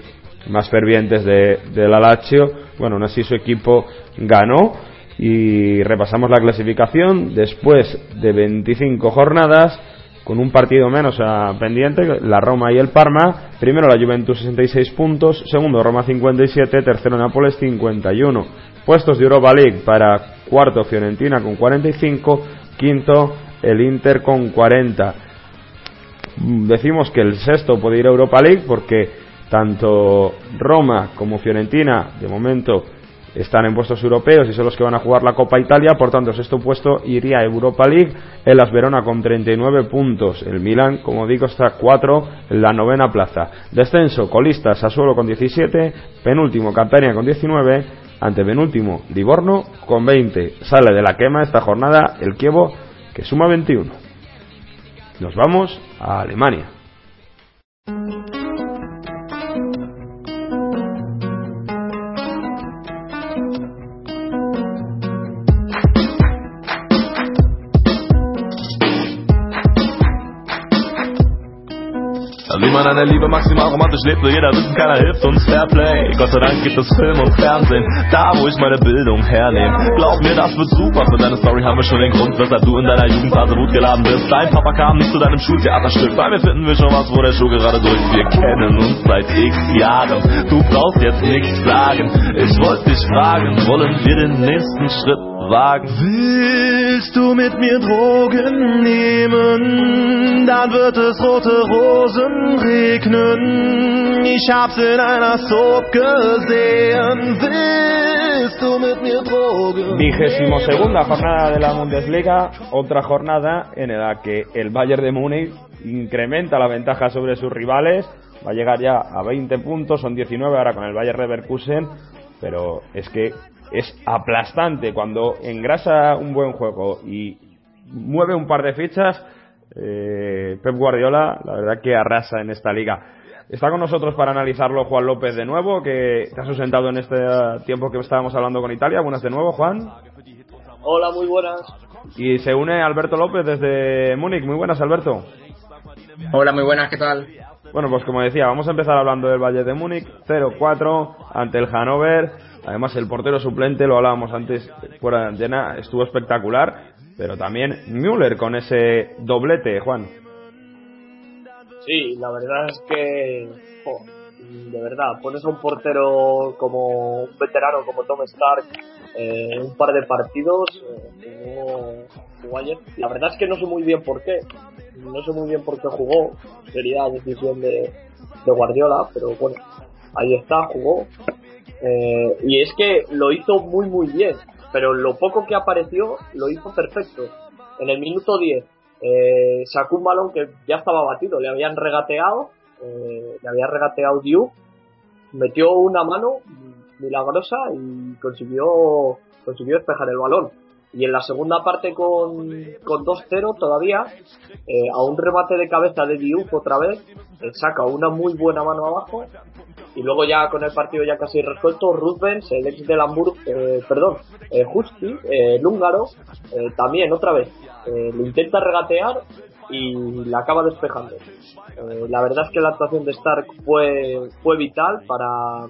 más fervientes de, de la Lazio. Bueno, aún así su equipo ganó y repasamos la clasificación después de 25 jornadas con un partido menos a pendiente, la Roma y el Parma. Primero la Juventus 66 puntos, segundo Roma 57, tercero Nápoles 51. Puestos de Europa League para cuarto Fiorentina con 45, quinto el Inter con 40. Decimos que el sexto puede ir a Europa League porque tanto Roma como Fiorentina de momento están en puestos europeos y son los que van a jugar la Copa Italia, por tanto, sexto puesto iría a Europa League, el Las Verona con 39 puntos, el Milan, como digo, está 4 en la novena plaza. Descenso, colista Sassuolo con 17, penúltimo Catania con 19, ante penúltimo Livorno con 20. Sale de la quema esta jornada el Kievo que suma 21. Nos vamos a Alemania. Der Liebe maximal romantisch lebt, will jeder wissen, keiner hilft uns Fairplay. Gott sei Dank gibt es Film und Fernsehen, da wo ich meine Bildung hernehme. Glaub mir, das wird super, für deine Story haben wir schon den Grund, weshalb du in deiner Jugendphase Wut geladen bist. Dein Papa kam nicht zu deinem Schultheaterstück, bei mir finden wir schon was, wo der Schuh gerade drückt. Wir kennen uns seit x Jahren, du brauchst jetzt nichts sagen. Ich wollte dich fragen, wollen wir den nächsten Schritt wagen? Willst du mit mir Drogen nehmen? Dann wird es rote Rosen regnen. Ich hab's in einer Soap gesehen. Willst du mit mir Drogen? Vigésimo segunda jornada de la Bundesliga, otra jornada en la que el Bayern de Múnich incrementa la ventaja sobre sus rivales, va a llegar ya a 20 puntos, son 19 ahora con el Bayern Leverkusen, pero es que es aplastante cuando engrasa un buen juego y mueve un par de fichas eh, Pep Guardiola, la verdad que arrasa en esta liga. Está con nosotros para analizarlo Juan López de nuevo, que te has ausentado en este tiempo que estábamos hablando con Italia. Buenas de nuevo, Juan. Hola, muy buenas. Y se une Alberto López desde Múnich. Muy buenas, Alberto. Hola, muy buenas, ¿qué tal? Bueno, pues como decía, vamos a empezar hablando del Valle de Múnich, 0-4 ante el Hannover. Además, el portero suplente, lo hablábamos antes fuera de antena, estuvo espectacular pero también Müller con ese doblete, Juan. Sí, la verdad es que, de verdad, pones a un portero como un veterano como Tom Stark eh, un par de partidos, eh. La verdad es que no sé muy bien por qué, no sé muy bien por qué jugó, sería decisión de, de Guardiola, pero bueno, ahí está, jugó. Eh, y es que lo hizo muy muy bien pero lo poco que apareció lo hizo perfecto. En el minuto 10 eh, sacó un balón que ya estaba batido, le habían regateado, eh, le había regateado Diu, metió una mano milagrosa y consiguió, consiguió despejar el balón. Y en la segunda parte con, con 2-0 todavía, eh, a un remate de cabeza de Diouf otra vez, saca una muy buena mano abajo y luego ya con el partido ya casi resuelto, Rudbens, el ex del Hamburg, eh, perdón, eh, Justi, eh, el húngaro, eh, también otra vez, lo intenta regatear y la acaba despejando. Eh, la verdad es que la actuación de Stark fue, fue vital para,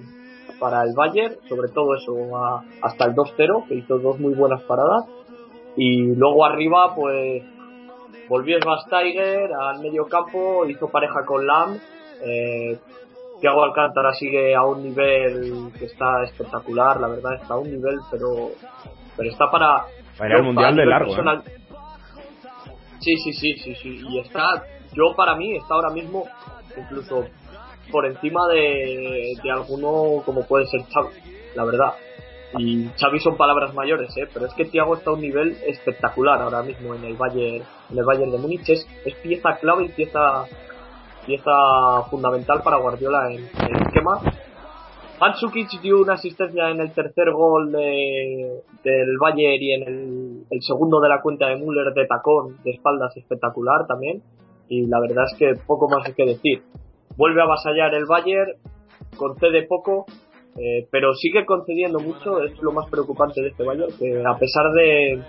para el Bayern, sobre todo eso, hasta el 2-0, que hizo dos muy buenas paradas. Y luego arriba, pues volvió Tiger al medio campo, hizo pareja con Lam. Eh, Thiago Alcántara sigue a un nivel que está espectacular, la verdad está a un nivel, pero pero está para para el mundial de largo. ¿eh? Sí, sí, sí, sí, sí, y está yo para mí está ahora mismo incluso por encima de, alguno como puede ser Xavi, la verdad. Y Xavi son palabras mayores, ¿eh? pero es que Thiago está a un nivel espectacular ahora mismo en el Bayern, en el Bayern de Múnich. Es, pieza clave y pieza, pieza fundamental para Guardiola en, el esquema. Mandzukic dio una asistencia en el tercer gol de, del Bayern y en el, el, segundo de la cuenta de Müller de tacón de espaldas espectacular también. Y la verdad es que poco más hay que decir vuelve a avasallar el Bayern, concede poco, eh, pero sigue concediendo mucho, es lo más preocupante de este Bayern, que a pesar de,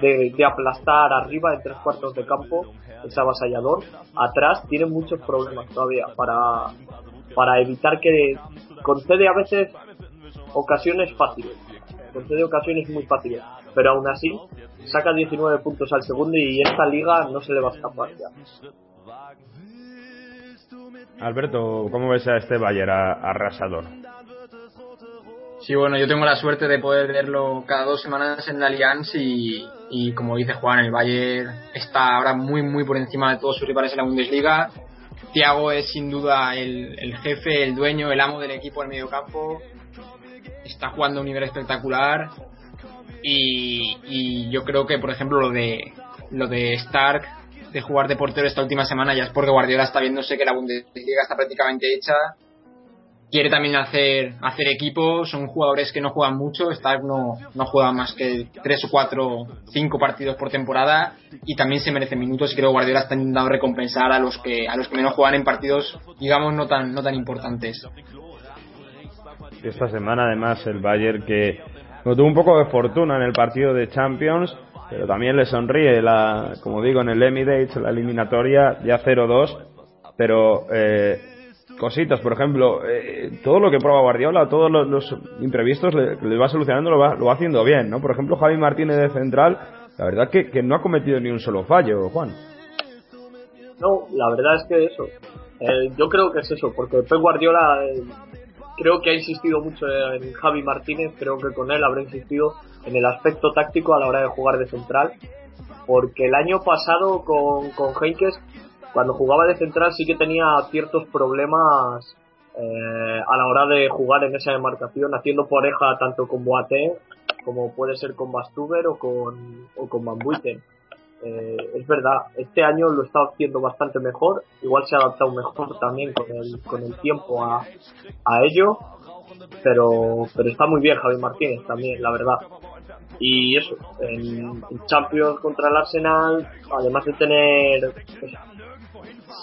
de, aplastar arriba en tres cuartos de campo, es avasallador, atrás tiene muchos problemas todavía para, para evitar que concede a veces ocasiones fáciles, concede ocasiones muy fáciles, pero aún así saca 19 puntos al segundo y esta liga no se le va a escapar ya. Alberto, ¿cómo ves a este Bayern arrasador? Sí, bueno, yo tengo la suerte de poder verlo cada dos semanas en la Allianz y, como dice Juan, el Bayern está ahora muy, muy por encima de todos sus rivales en la Bundesliga. Thiago es sin duda el, el jefe, el dueño, el amo del equipo en medio campo. Está jugando a un nivel espectacular y, y yo creo que, por ejemplo, lo de lo de Stark de jugar de portero esta última semana ya es porque Guardiola está viéndose que la Bundesliga está prácticamente hecha. Quiere también hacer, hacer equipo, son jugadores que no juegan mucho, Stark no, no juega más que tres o cuatro, cinco partidos por temporada y también se merece minutos y creo que Guardiola está intentando recompensar a los que, a los que menos juegan en partidos, digamos, no tan, no tan importantes. Esta semana además el Bayern que tuvo un poco de fortuna en el partido de Champions, pero también le sonríe, la, como digo, en el Emirates, la eliminatoria ya 0-2, pero eh, cositas, por ejemplo, eh, todo lo que prueba Guardiola, todos los, imprevistos le, va solucionando, lo va, lo va haciendo bien, ¿no? Por ejemplo, Javi Martínez de central, la verdad que, que no ha cometido ni un solo fallo, Juan. No, la verdad es que eso. Eh, yo creo que es eso, porque Pep Guardiola creo que ha insistido mucho en Javi Martínez, creo que con él habrá insistido en el aspecto táctico a la hora de jugar de central, porque el año pasado con, con Henkes, cuando jugaba de central sí que tenía ciertos problemas eh, a la hora de jugar en esa demarcación, haciendo pareja tanto con Boateng como puede ser con Bastuber o con, o con Van Buiten. Eh, es verdad, este año lo está haciendo bastante mejor, igual se ha adaptado mejor también con el, con el tiempo a, a ello, pero, pero está muy bien Javi Martínez también, la verdad. Y eso, en, Champions contra el Arsenal, además de tener... Pues,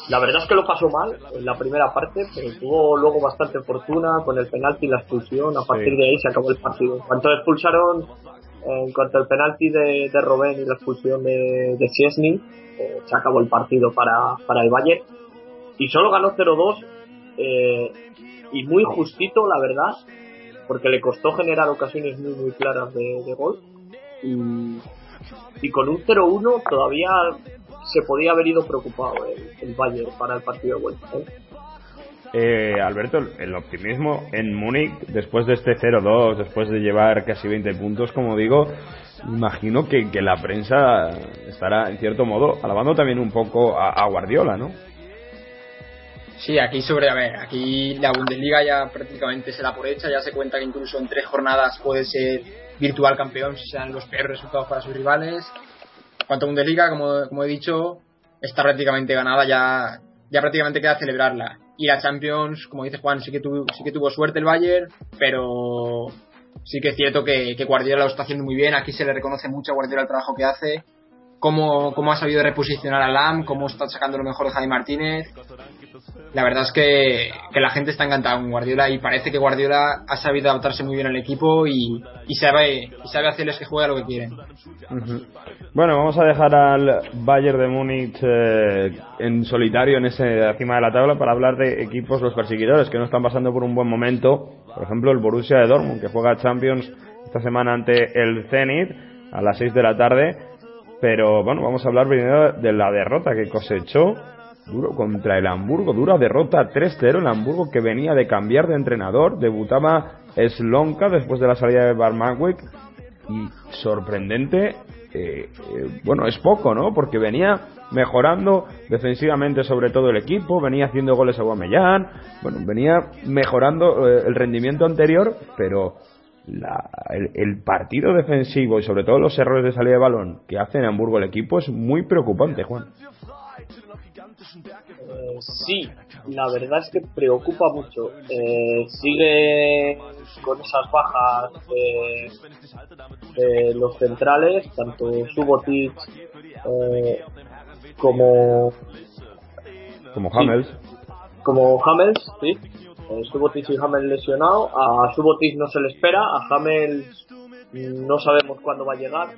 la verdad es que lo pasó mal en la primera parte, pero tuvo luego bastante fortuna con el penalti y la expulsión. A partir de ahí se acabó el partido. En cuanto expulsaron en cuanto al penalti de, de Robben y la expulsión de, de eh, se acabó el partido para, para el Bayern. Y solo ganó 0-2 eh, y muy justito, la verdad, porque le costó generar ocasiones muy, muy claras de, gol. Y, y, con un 0-1 todavía se podía haber ido preocupado el, el Bayern para el partido de vuelta. ¿eh? Eh, Alberto, el optimismo en Múnich, después de este 0-2, después de llevar casi 20 puntos, como digo, imagino que, que, la prensa estará, en cierto modo, alabando también un poco a, Guardiola, ¿no? Sí, aquí sobre, a ver, aquí la Bundesliga ya prácticamente se da por hecha, ya se cuenta que incluso en tres jornadas puede ser virtual campeón si sean los peores resultados para sus rivales. Cuanto a Bundesliga, como, como he dicho, está prácticamente ganada, ya, ya prácticamente queda celebrarla. Y la Champions, como dice Juan, sí que tuvo, sí que tuvo suerte el Bayern, pero sí que es cierto que, Guardiola lo está haciendo muy bien. Aquí se le reconoce mucho a Guardiola el trabajo que hace. Cómo, cómo ha sabido reposicionar a Lam, cómo está sacando lo mejor de Javi Martínez. La verdad es que, que la gente está encantada con Guardiola y parece que Guardiola ha sabido adaptarse muy bien al equipo y, y sabe, y sabe hacerles que juegue a lo que quieren. Bueno, vamos a dejar al Bayern de Múnich eh, en solitario en ese cima de la tabla para hablar de equipos los perseguidores que no están pasando por un buen momento. Por ejemplo, el Borussia de Dortmund que juega Champions esta semana ante el Zenit a las 6 de la tarde. Pero bueno, vamos a hablar primero de la derrota que cosechó duro contra el Hamburgo. Dura derrota 3-0. El Hamburgo que venía de cambiar de entrenador. Debutaba Slonka después de la salida de Barmawick. Y sorprendente, eh, eh, bueno, es poco, ¿no? Porque venía mejorando defensivamente sobre todo el equipo, venía haciendo goles a Guamellán, bueno, venía mejorando eh, el rendimiento anterior, pero la, el, el, partido defensivo y sobre todo los errores de salida de balón que hace en Hamburgo el equipo es muy preocupante, Juan. Eh, sí, la verdad es que preocupa mucho. Eh, sigue con esas bajas de, de los centrales, tanto Subotic eh, como como Hamels. Sí, como Hamels, sí. Eh, y Hamels lesionado. A Subotic no se le espera, a Hamels no sabemos cuándo va a llegar,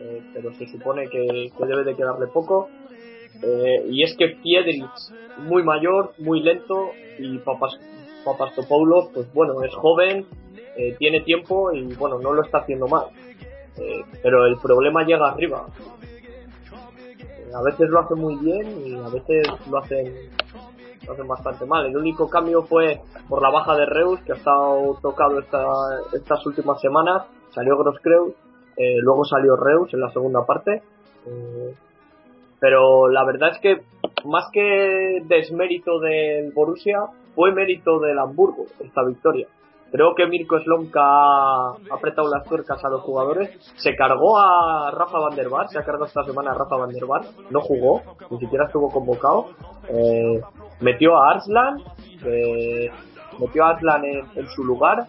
eh, pero se supone que, que debe de quedarle poco. Eh, y es que Piedrich, muy mayor, muy lento, y Papas, Papastopoulos, pues bueno, es joven, eh, tiene tiempo y bueno, no lo está haciendo mal. Eh, pero el problema llega arriba. a veces lo hace muy bien y a veces lo hacen, lo hacen bastante mal. El único cambio fue por la baja de Reus, que ha estado tocado esta, estas últimas semanas. Salió Grosskreuz, luego salió Reus en la segunda parte pero la verdad es que más que desmérito del Borussia, fue mérito del Hamburgo esta victoria. Creo que Mirko Slomka ha apretado las tuercas a los jugadores, se cargó a Rafa Van der Bar, se ha cargado esta semana a Rafa Van der Bar, no jugó, ni siquiera estuvo convocado, eh, metió a Arslan, eh, metió a Arslan en, en su lugar,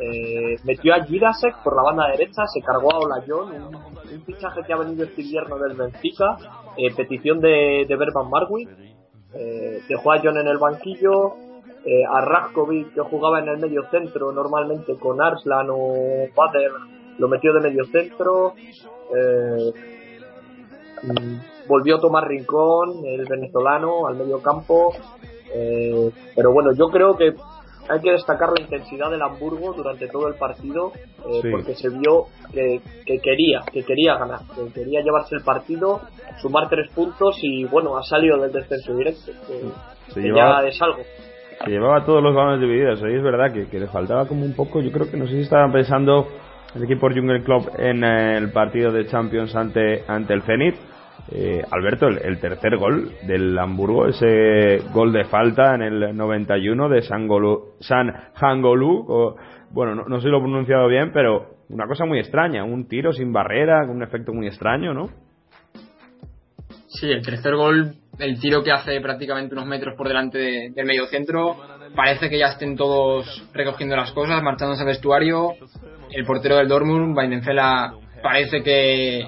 eh, metió a Girasek por la banda derecha, se cargó a Olajon, un, un fichaje que ha venido este invierno del Benfica, eh, petición de, de Berban Marwick, eh, dejó a John en el banquillo, eh, a Rajkovic que jugaba en el medio centro normalmente con Arslan o Bader, lo metió de medio centro, eh, volvió a tomar Rincón, el venezolano, al medio campo, eh, pero bueno, yo creo que hay que destacar la intensidad del Hamburgo durante todo el partido eh, Sí. porque se vio que, que quería que quería ganar que quería llevarse el partido sumar tres puntos y bueno ha salido del descenso directo que, Se que llevaba- ya es algo Se llevaba todos los balones divididos. Ahí es verdad que, que le faltaba como un poco. Yo creo que no sé si estaban pensando el equipo Jungle Club en el partido de Champions ante, ante el Zenit. Eh, Alberto, el, tercer gol del Hamburgo, ese gol de falta en el 91 de San, Golu- San Hangolu, o- bueno, no, no sé si lo he pronunciado bien, pero una cosa muy extraña, un tiro sin barrera, con un efecto muy extraño, ¿no? Sí, el tercer gol, el tiro que hace prácticamente unos metros por delante de- del medio centro, parece que ya estén todos recogiendo las cosas, marchándose al vestuario. El portero del Dortmund, Weidenfela, parece que,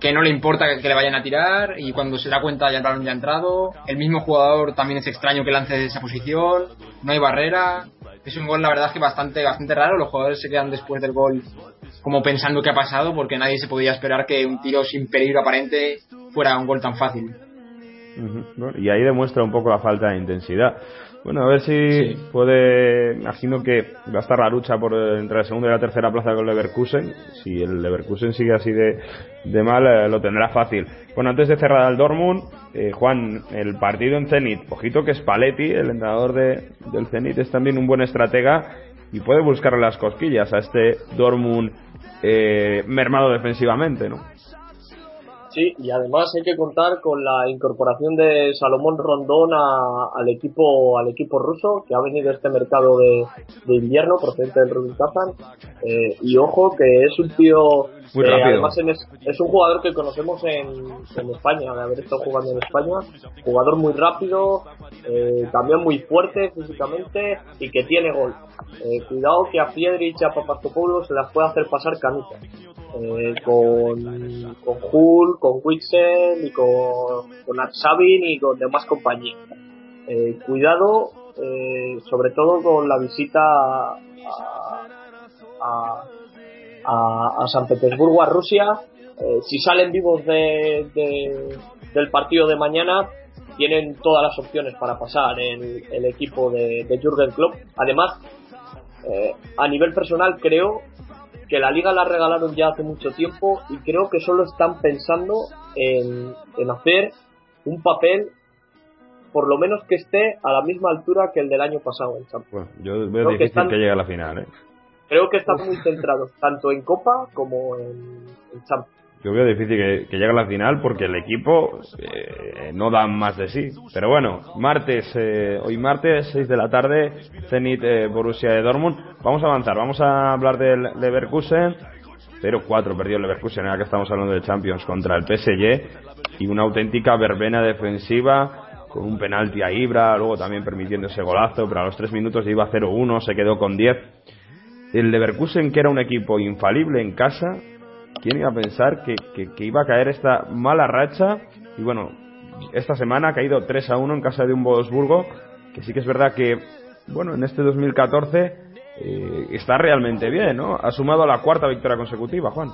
que no le importa que, le vayan a tirar y cuando se da cuenta ya el balón ya ha entrado. El mismo jugador también es extraño que lance de esa posición, no hay barrera. Es un gol, la verdad, que bastante, bastante raro. Los jugadores se quedan después del gol como pensando qué ha pasado porque nadie se podía esperar que un tiro sin peligro aparente fuera un gol tan fácil. Y ahí demuestra un poco la falta de intensidad. Bueno, a ver si puede. Imagino que va a estar la lucha por eh, entre la segunda y la tercera plaza con Leverkusen. Si el Leverkusen sigue así de, de mal, eh, lo tendrá fácil. Bueno, antes de cerrar al Dortmund, eh, Juan, el partido en Zenit. Ojito que Spalletti, el entrenador de, del Zenit, es también un buen estratega y puede buscarle las cosquillas a este Dortmund eh, mermado defensivamente, ¿no? Sí, y además hay que contar con la incorporación de Salomón Rondón a- al equipo al equipo ruso que ha venido a este mercado de, de invierno procedente del Rubin Kazan. Eh, y ojo que es un tío Muy eh, rápido. además en es, es un jugador que conocemos en, en España de haber estado jugando en España. Jugador muy rápido eh, también muy fuerte físicamente y que tiene gol. Eh, cuidado que a Piedrich y a Papastopoulos se las puede hacer pasar camisas eh, con, con Hull, con Wixen y con, con Arsabin y con demás compañía. Eh, cuidado, eh, sobre todo con la visita a, a, a, a San Petersburgo, a Rusia. Eh, si salen vivos de, de- del partido de mañana, tienen todas las opciones para pasar el, el equipo de, de Jürgen Klopp. Además, eh, a nivel personal creo que la liga la regalaron ya hace mucho tiempo y creo que solo están pensando en, en hacer un papel por lo menos que esté a la misma altura que el del año pasado en Champions. Bueno, yo veo Creo que difícil están- que llegue a la final, ¿eh? Creo que están muy centrados tanto en Copa como en, en Champions. Yo veo difícil que, que llegue a la final porque el equipo eh, no da más de sí. Pero bueno, martes, eh, hoy martes, 6 de la tarde, Zenit eh, Borussia de Dortmund. Vamos a avanzar, vamos a hablar del Leverkusen. 0-4 perdió el Leverkusen, ahora que estamos hablando de Champions contra el PSG. Y una auténtica verbena defensiva con un penalti a Ibra, luego también permitiendo ese golazo, pero a los 3 minutos iba 0-1, se quedó con 10. El Leverkusen, que era un equipo infalible en casa, ¿quién iba a pensar que, que- iba a caer esta mala racha? Y bueno, esta semana ha caído 3 a 1 en casa de un Wolfsburgo, que sí que es verdad que, bueno, en este 2014 eh, está realmente bien, ¿no? Ha sumado la cuarta victoria consecutiva, Juan.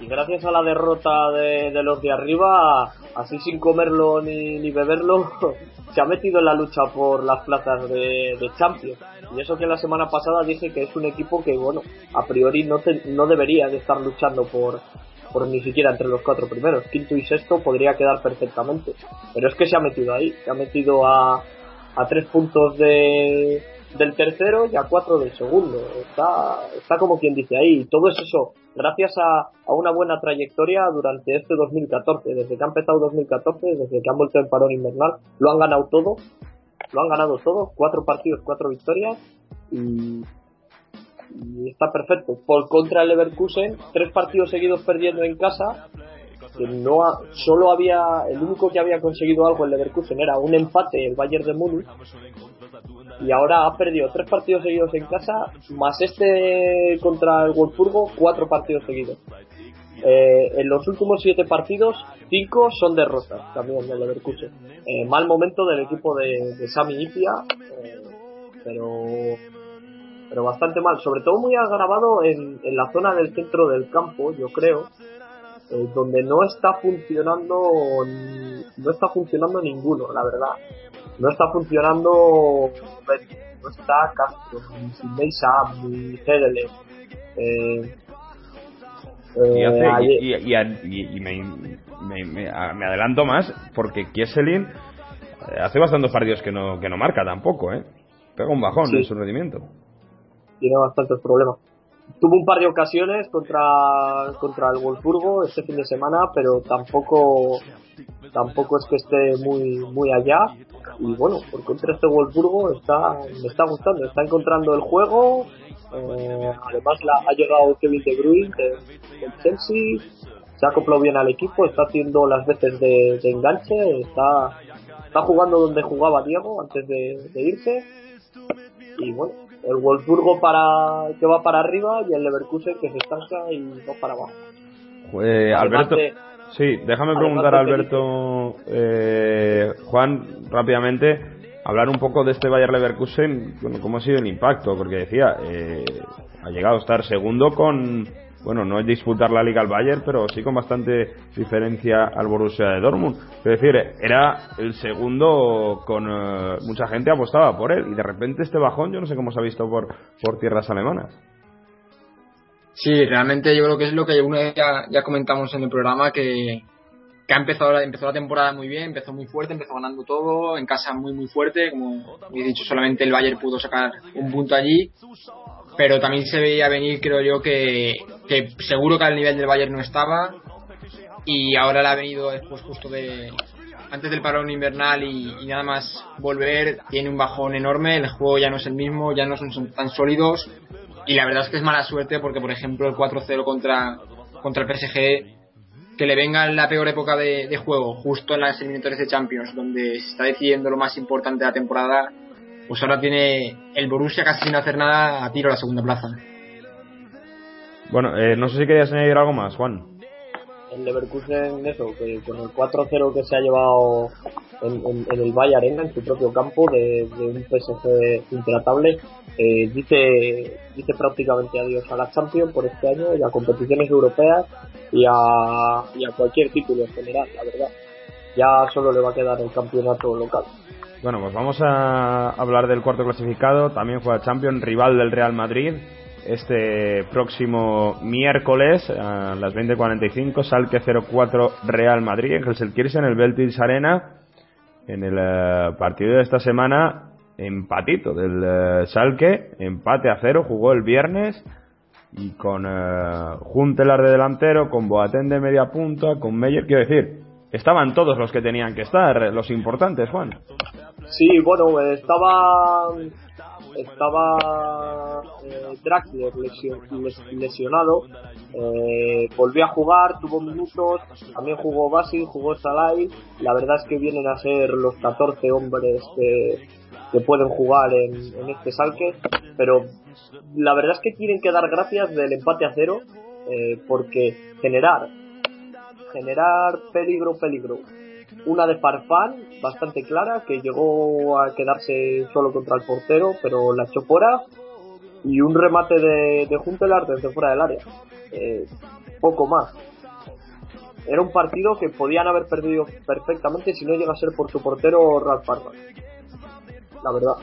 Y gracias a la derrota de, de los de arriba, así sin comerlo ni, ni beberlo, se ha metido en la lucha por las plazas de, de Champions. Y eso que la semana pasada dije que es un equipo que, bueno, a priori no, te- no debería de estar luchando por, por ni siquiera entre los cuatro primeros. Quinto y sexto podría quedar perfectamente. Pero es que se ha metido ahí, se ha metido a, a tres puntos de, del tercero y a cuatro del segundo. Está, está como quien dice ahí. Todo es eso, gracias a, a una buena trayectoria durante este 2014. Desde que ha empezado 2014, desde que han vuelto en parón invernal, lo han ganado todo. Lo han ganado todo. Cuatro partidos, cuatro victorias. Y, y está perfecto. Por contra el Leverkusen, tres partidos seguidos perdiendo en casa. Que no ha- solo había, el único que había conseguido algo el Leverkusen era un empate el Bayern de Múnich y ahora ha perdido tres partidos seguidos en casa, más este contra el Wolfsburgo, cuatro partidos seguidos. Eh, en los últimos siete partidos, cinco son derrotas también del Leverkusen. Eh, mal momento del equipo de, de Sami Ipia, eh, pero pero bastante mal, sobre todo muy agravado en, en la zona del centro del campo, yo creo, eh, donde no está funcionando no está funcionando ninguno, la verdad. No está funcionando no está Castro, ni Sidney Sam, ni Hedele. Eh, Y, eh, hace- ayer- y, me, me- me- a- me adelanto más porque Kieselin eh, hace bastantes partidos que no, que no marca tampoco, ¿eh? Pega un bajón Sí. en su rendimiento. tiene bastantes problemas. Tuvo un par de ocasiones contra, contra el Wolfsburgo este fin de semana, pero tampoco tampoco es que esté muy muy allá. Y bueno, por contra este Wolfsburgo está, me está gustando, está encontrando el juego. eh, además la, ha llegado Kevin De Bruyne Chelsea, se ha acoplado bien al equipo, está haciendo las veces de, enganche, está, está jugando donde jugaba Diego antes de irse. Y bueno, el Wolfsburgo para que va para arriba y el Leverkusen que se estanca y va para abajo. Eh, Alberto, de- sí, déjame preguntar a Alberto, eh, Juan, rápidamente, hablar un poco de este Bayer Leverkusen, bueno, cómo ha sido el impacto, porque decía, eh, ha llegado a estar segundo con, bueno, no es disputar la liga al Bayern, pero sí con bastante diferencia al Borussia de Dortmund. Es decir, era el segundo con eh, mucha gente apostaba por él y de repente este bajón, yo no sé cómo se ha visto por, por tierras alemanas. Sí, realmente yo creo que es lo que vez ya, ya comentamos en el programa que, que ha empezado empezó la temporada muy bien, empezó muy fuerte, empezó ganando todo, en casa muy muy fuerte, como he dicho, solamente el Bayern pudo sacar un punto allí, pero también se veía venir, creo yo, que, que seguro que al nivel del Bayern no estaba. Y ahora le ha venido después justo de antes del parón invernal y, nada más volver, tiene un bajón enorme, el juego ya no es el mismo, ya no son, son tan sólidos. Y la verdad es que es mala suerte porque por ejemplo el 4-0 contra, contra el PSG que le venga en la peor época de, de juego, justo en las eliminatorias de Champions, donde se está decidiendo lo más importante de la temporada, pues ahora tiene el Borussia casi sin hacer nada a tiro a la segunda plaza. Bueno, eh, no sé si querías añadir algo más, Juan. El Leverkusen, eso, que con el 4-0 que se ha llevado en, en- en el Valle Arena, en su propio campo, de, de un PSG intratable, eh, dice, dice prácticamente adiós a la Champions por este año y a competiciones europeas y a, y a cualquier título en general, la verdad. Ya solo le va a quedar el campeonato local. Bueno, pues vamos a hablar del cuarto clasificado. También juega Champions, rival del Real Madrid. Este próximo miércoles a las 20.45, Salque 04 Real Madrid en Gelsenkirchen, en el Beltis Arena. En el eh, partido de esta semana, empatito del eh, Salque, empate a cero, jugó el viernes. Y con eh, Juntelar de delantero, con Boateng de media punta, con Meyer, quiero decir, estaban todos los que tenían que estar, los importantes, Juan. Sí, bueno, estaba estaba eh, lesionado, eh, volvió a jugar, tuvo minutos, también jugó Basi, jugó Salai, la verdad es que vienen a ser los 14 hombres que, que pueden jugar en, en este salque, pero la verdad es que tienen que dar gracias del empate a cero, eh, porque generar, generar peligro, peligro, una de Farfán, bastante clara, que llegó a quedarse solo contra el portero, pero la echó fuera. Y un remate de, de Juntelar desde fuera del área. Eh, poco más. Era un partido que podían haber perdido perfectamente si no llega a ser por su portero Ralph Farfán. La verdad.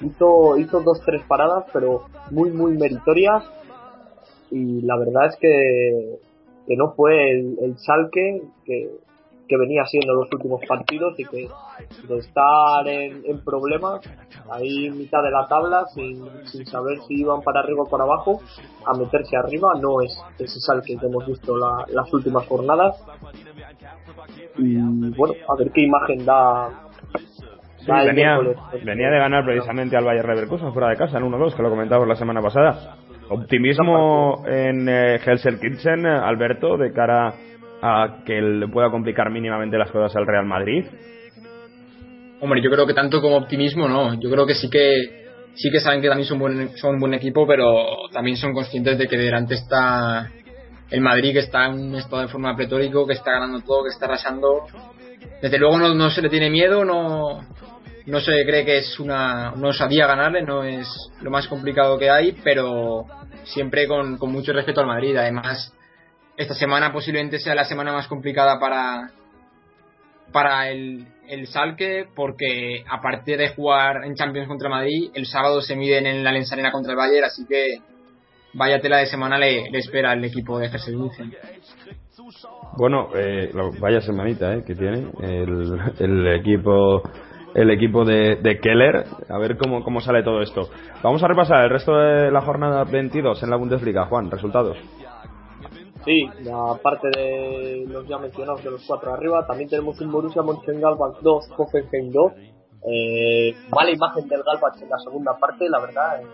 Hizo, hizo dos, tres paradas, pero muy, muy meritorias. Y la verdad es que, que no fue el, el Salque que, que venía siendo los últimos partidos y que de estar en, en problemas ahí en mitad de la tabla sin, sin saber si iban para arriba o para abajo a meterse arriba no es ese salque que hemos visto la- las últimas jornadas y bueno a ver qué imagen da, Sí, venía, venía de ganar precisamente al Bayer Leverkusen fuera de casa en 1-2, que lo comentábamos la semana pasada. Optimismo en eh, Gelsenkirchen, eh, Alberto, de cara a que le pueda complicar mínimamente las cosas al Real Madrid. Hombre, yo creo que tanto como optimismo no. Yo creo que sí que sí que saben que también son buen, son un buen equipo, pero también son conscientes de que delante está el Madrid que está en un estado de forma pletórico, que está ganando todo, que está arrasando. Desde luego no, no se le tiene miedo, no no se cree que es una no sabía ganarle, no es lo más complicado que hay, pero siempre con, con mucho respeto al Madrid. Además, esta semana posiblemente sea la semana más complicada para para el, el Salque porque aparte de jugar en Champions contra Madrid, el sábado se miden en la Allianz Arena contra el Bayern, así que vaya tela de semana le, le espera al equipo de Gelsenkirchen. Bueno, eh, vaya semanita eh, que tiene el, el equipo el equipo de, de Keller. A ver cómo, cómo sale todo esto. Vamos a repasar el resto de la jornada 22 en la Bundesliga. Juan, resultados. Sí, aparte de los ya mencionados de los cuatro arriba, también tenemos un Borussia Mönchengladbach 2, Hoffenheim 2. Eh, mala imagen del Galbach en la segunda parte, la verdad. eh,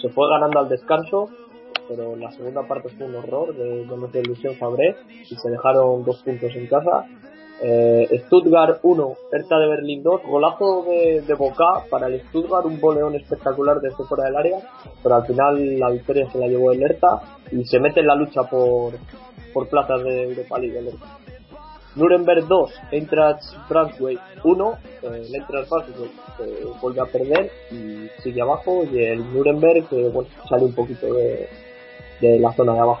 se fue ganando al descanso, pero la segunda parte fue un horror de, de nuestra ilusión Fabré y se dejaron dos puntos en casa. Eh, Stuttgart 1, Hertha de Berlín 2, golazo de, Boca para el Stuttgart, un boleón espectacular desde fuera del área, pero al final la victoria se la llevó el Hertha y se mete en la lucha por, por plazas de Europa League. el Hertha. Nuremberg 2, Eintracht Braunschweig 1, eh, el Eintracht eh, vuelve a perder y sigue abajo y el Nuremberg que sale un poquito de, de la zona de abajo.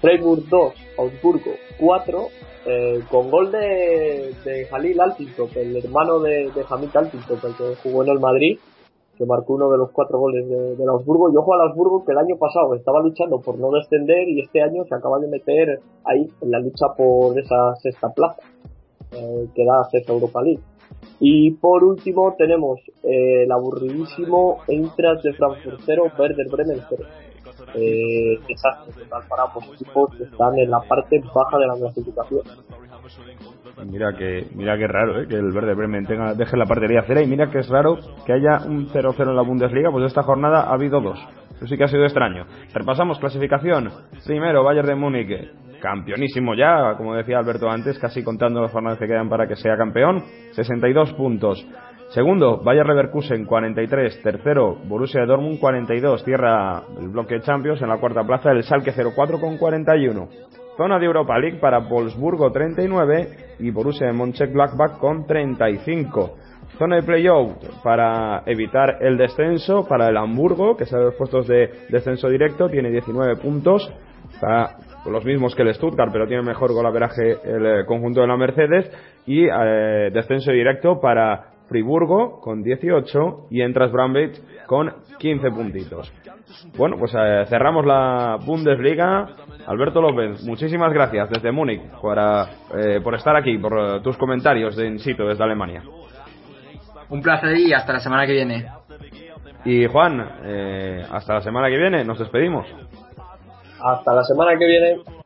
Freiburg 2, Augsburgo 4, eh, con gol de, de Jalil Altintop, el hermano de, de Hamid Altintop, el que jugó en el Madrid, que marcó uno de los cuatro goles de, del Augsburgo. Y ojo al Augsburgo que el año pasado estaba luchando por no descender y este año se acaba de meter ahí en la lucha por esa sexta plaza eh, que da acceso a Europa League. Y por último tenemos eh, el aburridísimo Eintracht de Frankfurt 0, Werder Bremen 0. Eh, desastre total para equipos que están en la parte baja de la clasificación. Mira que mira que raro ¿eh? que el Verde Bremen tenga, deje la partería cera y mira que es raro que haya un 0-0 en la Bundesliga, pues esta jornada ha habido dos. Eso sí que ha sido extraño. Repasamos clasificación. Primero, Bayern de Múnich, campeonísimo ya, como decía Alberto antes, casi contando las jornadas que quedan para que sea campeón. 62 puntos. Segundo, Bayer Leverkusen 43. Tercero, Borussia Dortmund 42. Cierra el bloque Champions en la cuarta plaza el Salke 04 con 41. Zona de Europa League para Wolfsburgo 39 y Borussia Mönchengladbach con 35. Zona de playoff para evitar el descenso para el Hamburgo, que sale de los puestos de descenso directo, tiene 19 puntos. Está los mismos que el Stuttgart, pero tiene mejor golaveraje el eh, conjunto de la Mercedes. Y eh, descenso directo para Friburgo con 18 y entras Bramwich con 15 puntitos. Bueno, pues eh, cerramos la Bundesliga. Alberto López, muchísimas gracias desde Múnich para, eh, por estar aquí, por eh, tus comentarios de in situ desde Alemania. Un placer y hasta la semana que viene. Y Juan, hasta la semana que viene, nos despedimos. Hasta la semana que viene.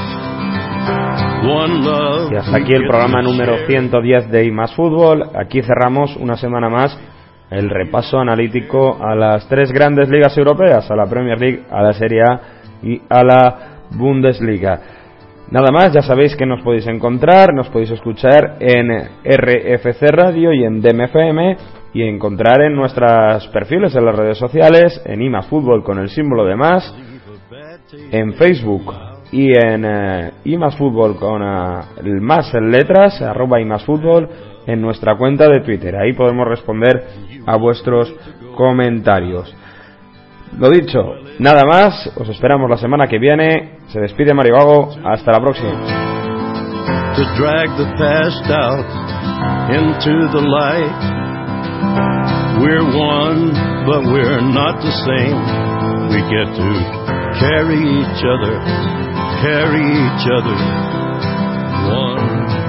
Y hasta aquí el programa número 110 de IMAS Fútbol. Aquí cerramos una semana más el repaso analítico a las tres grandes ligas europeas, a la Premier League, a la Serie A y a la Bundesliga. Nada más, ya sabéis que nos podéis encontrar, nos podéis escuchar en RFC Radio y en DMFM y encontrar en nuestros perfiles en las redes sociales, en IMAS Fútbol con el símbolo de más, en Facebook y en eh, imasfútbol con eh, más letras, arroba imasfútbol, en nuestra cuenta de Twitter. Ahí podemos responder a vuestros comentarios. Lo dicho, nada más, os esperamos la semana que viene. Se despide Mario Vago, hasta la próxima. we get to carry each other, carry each other. One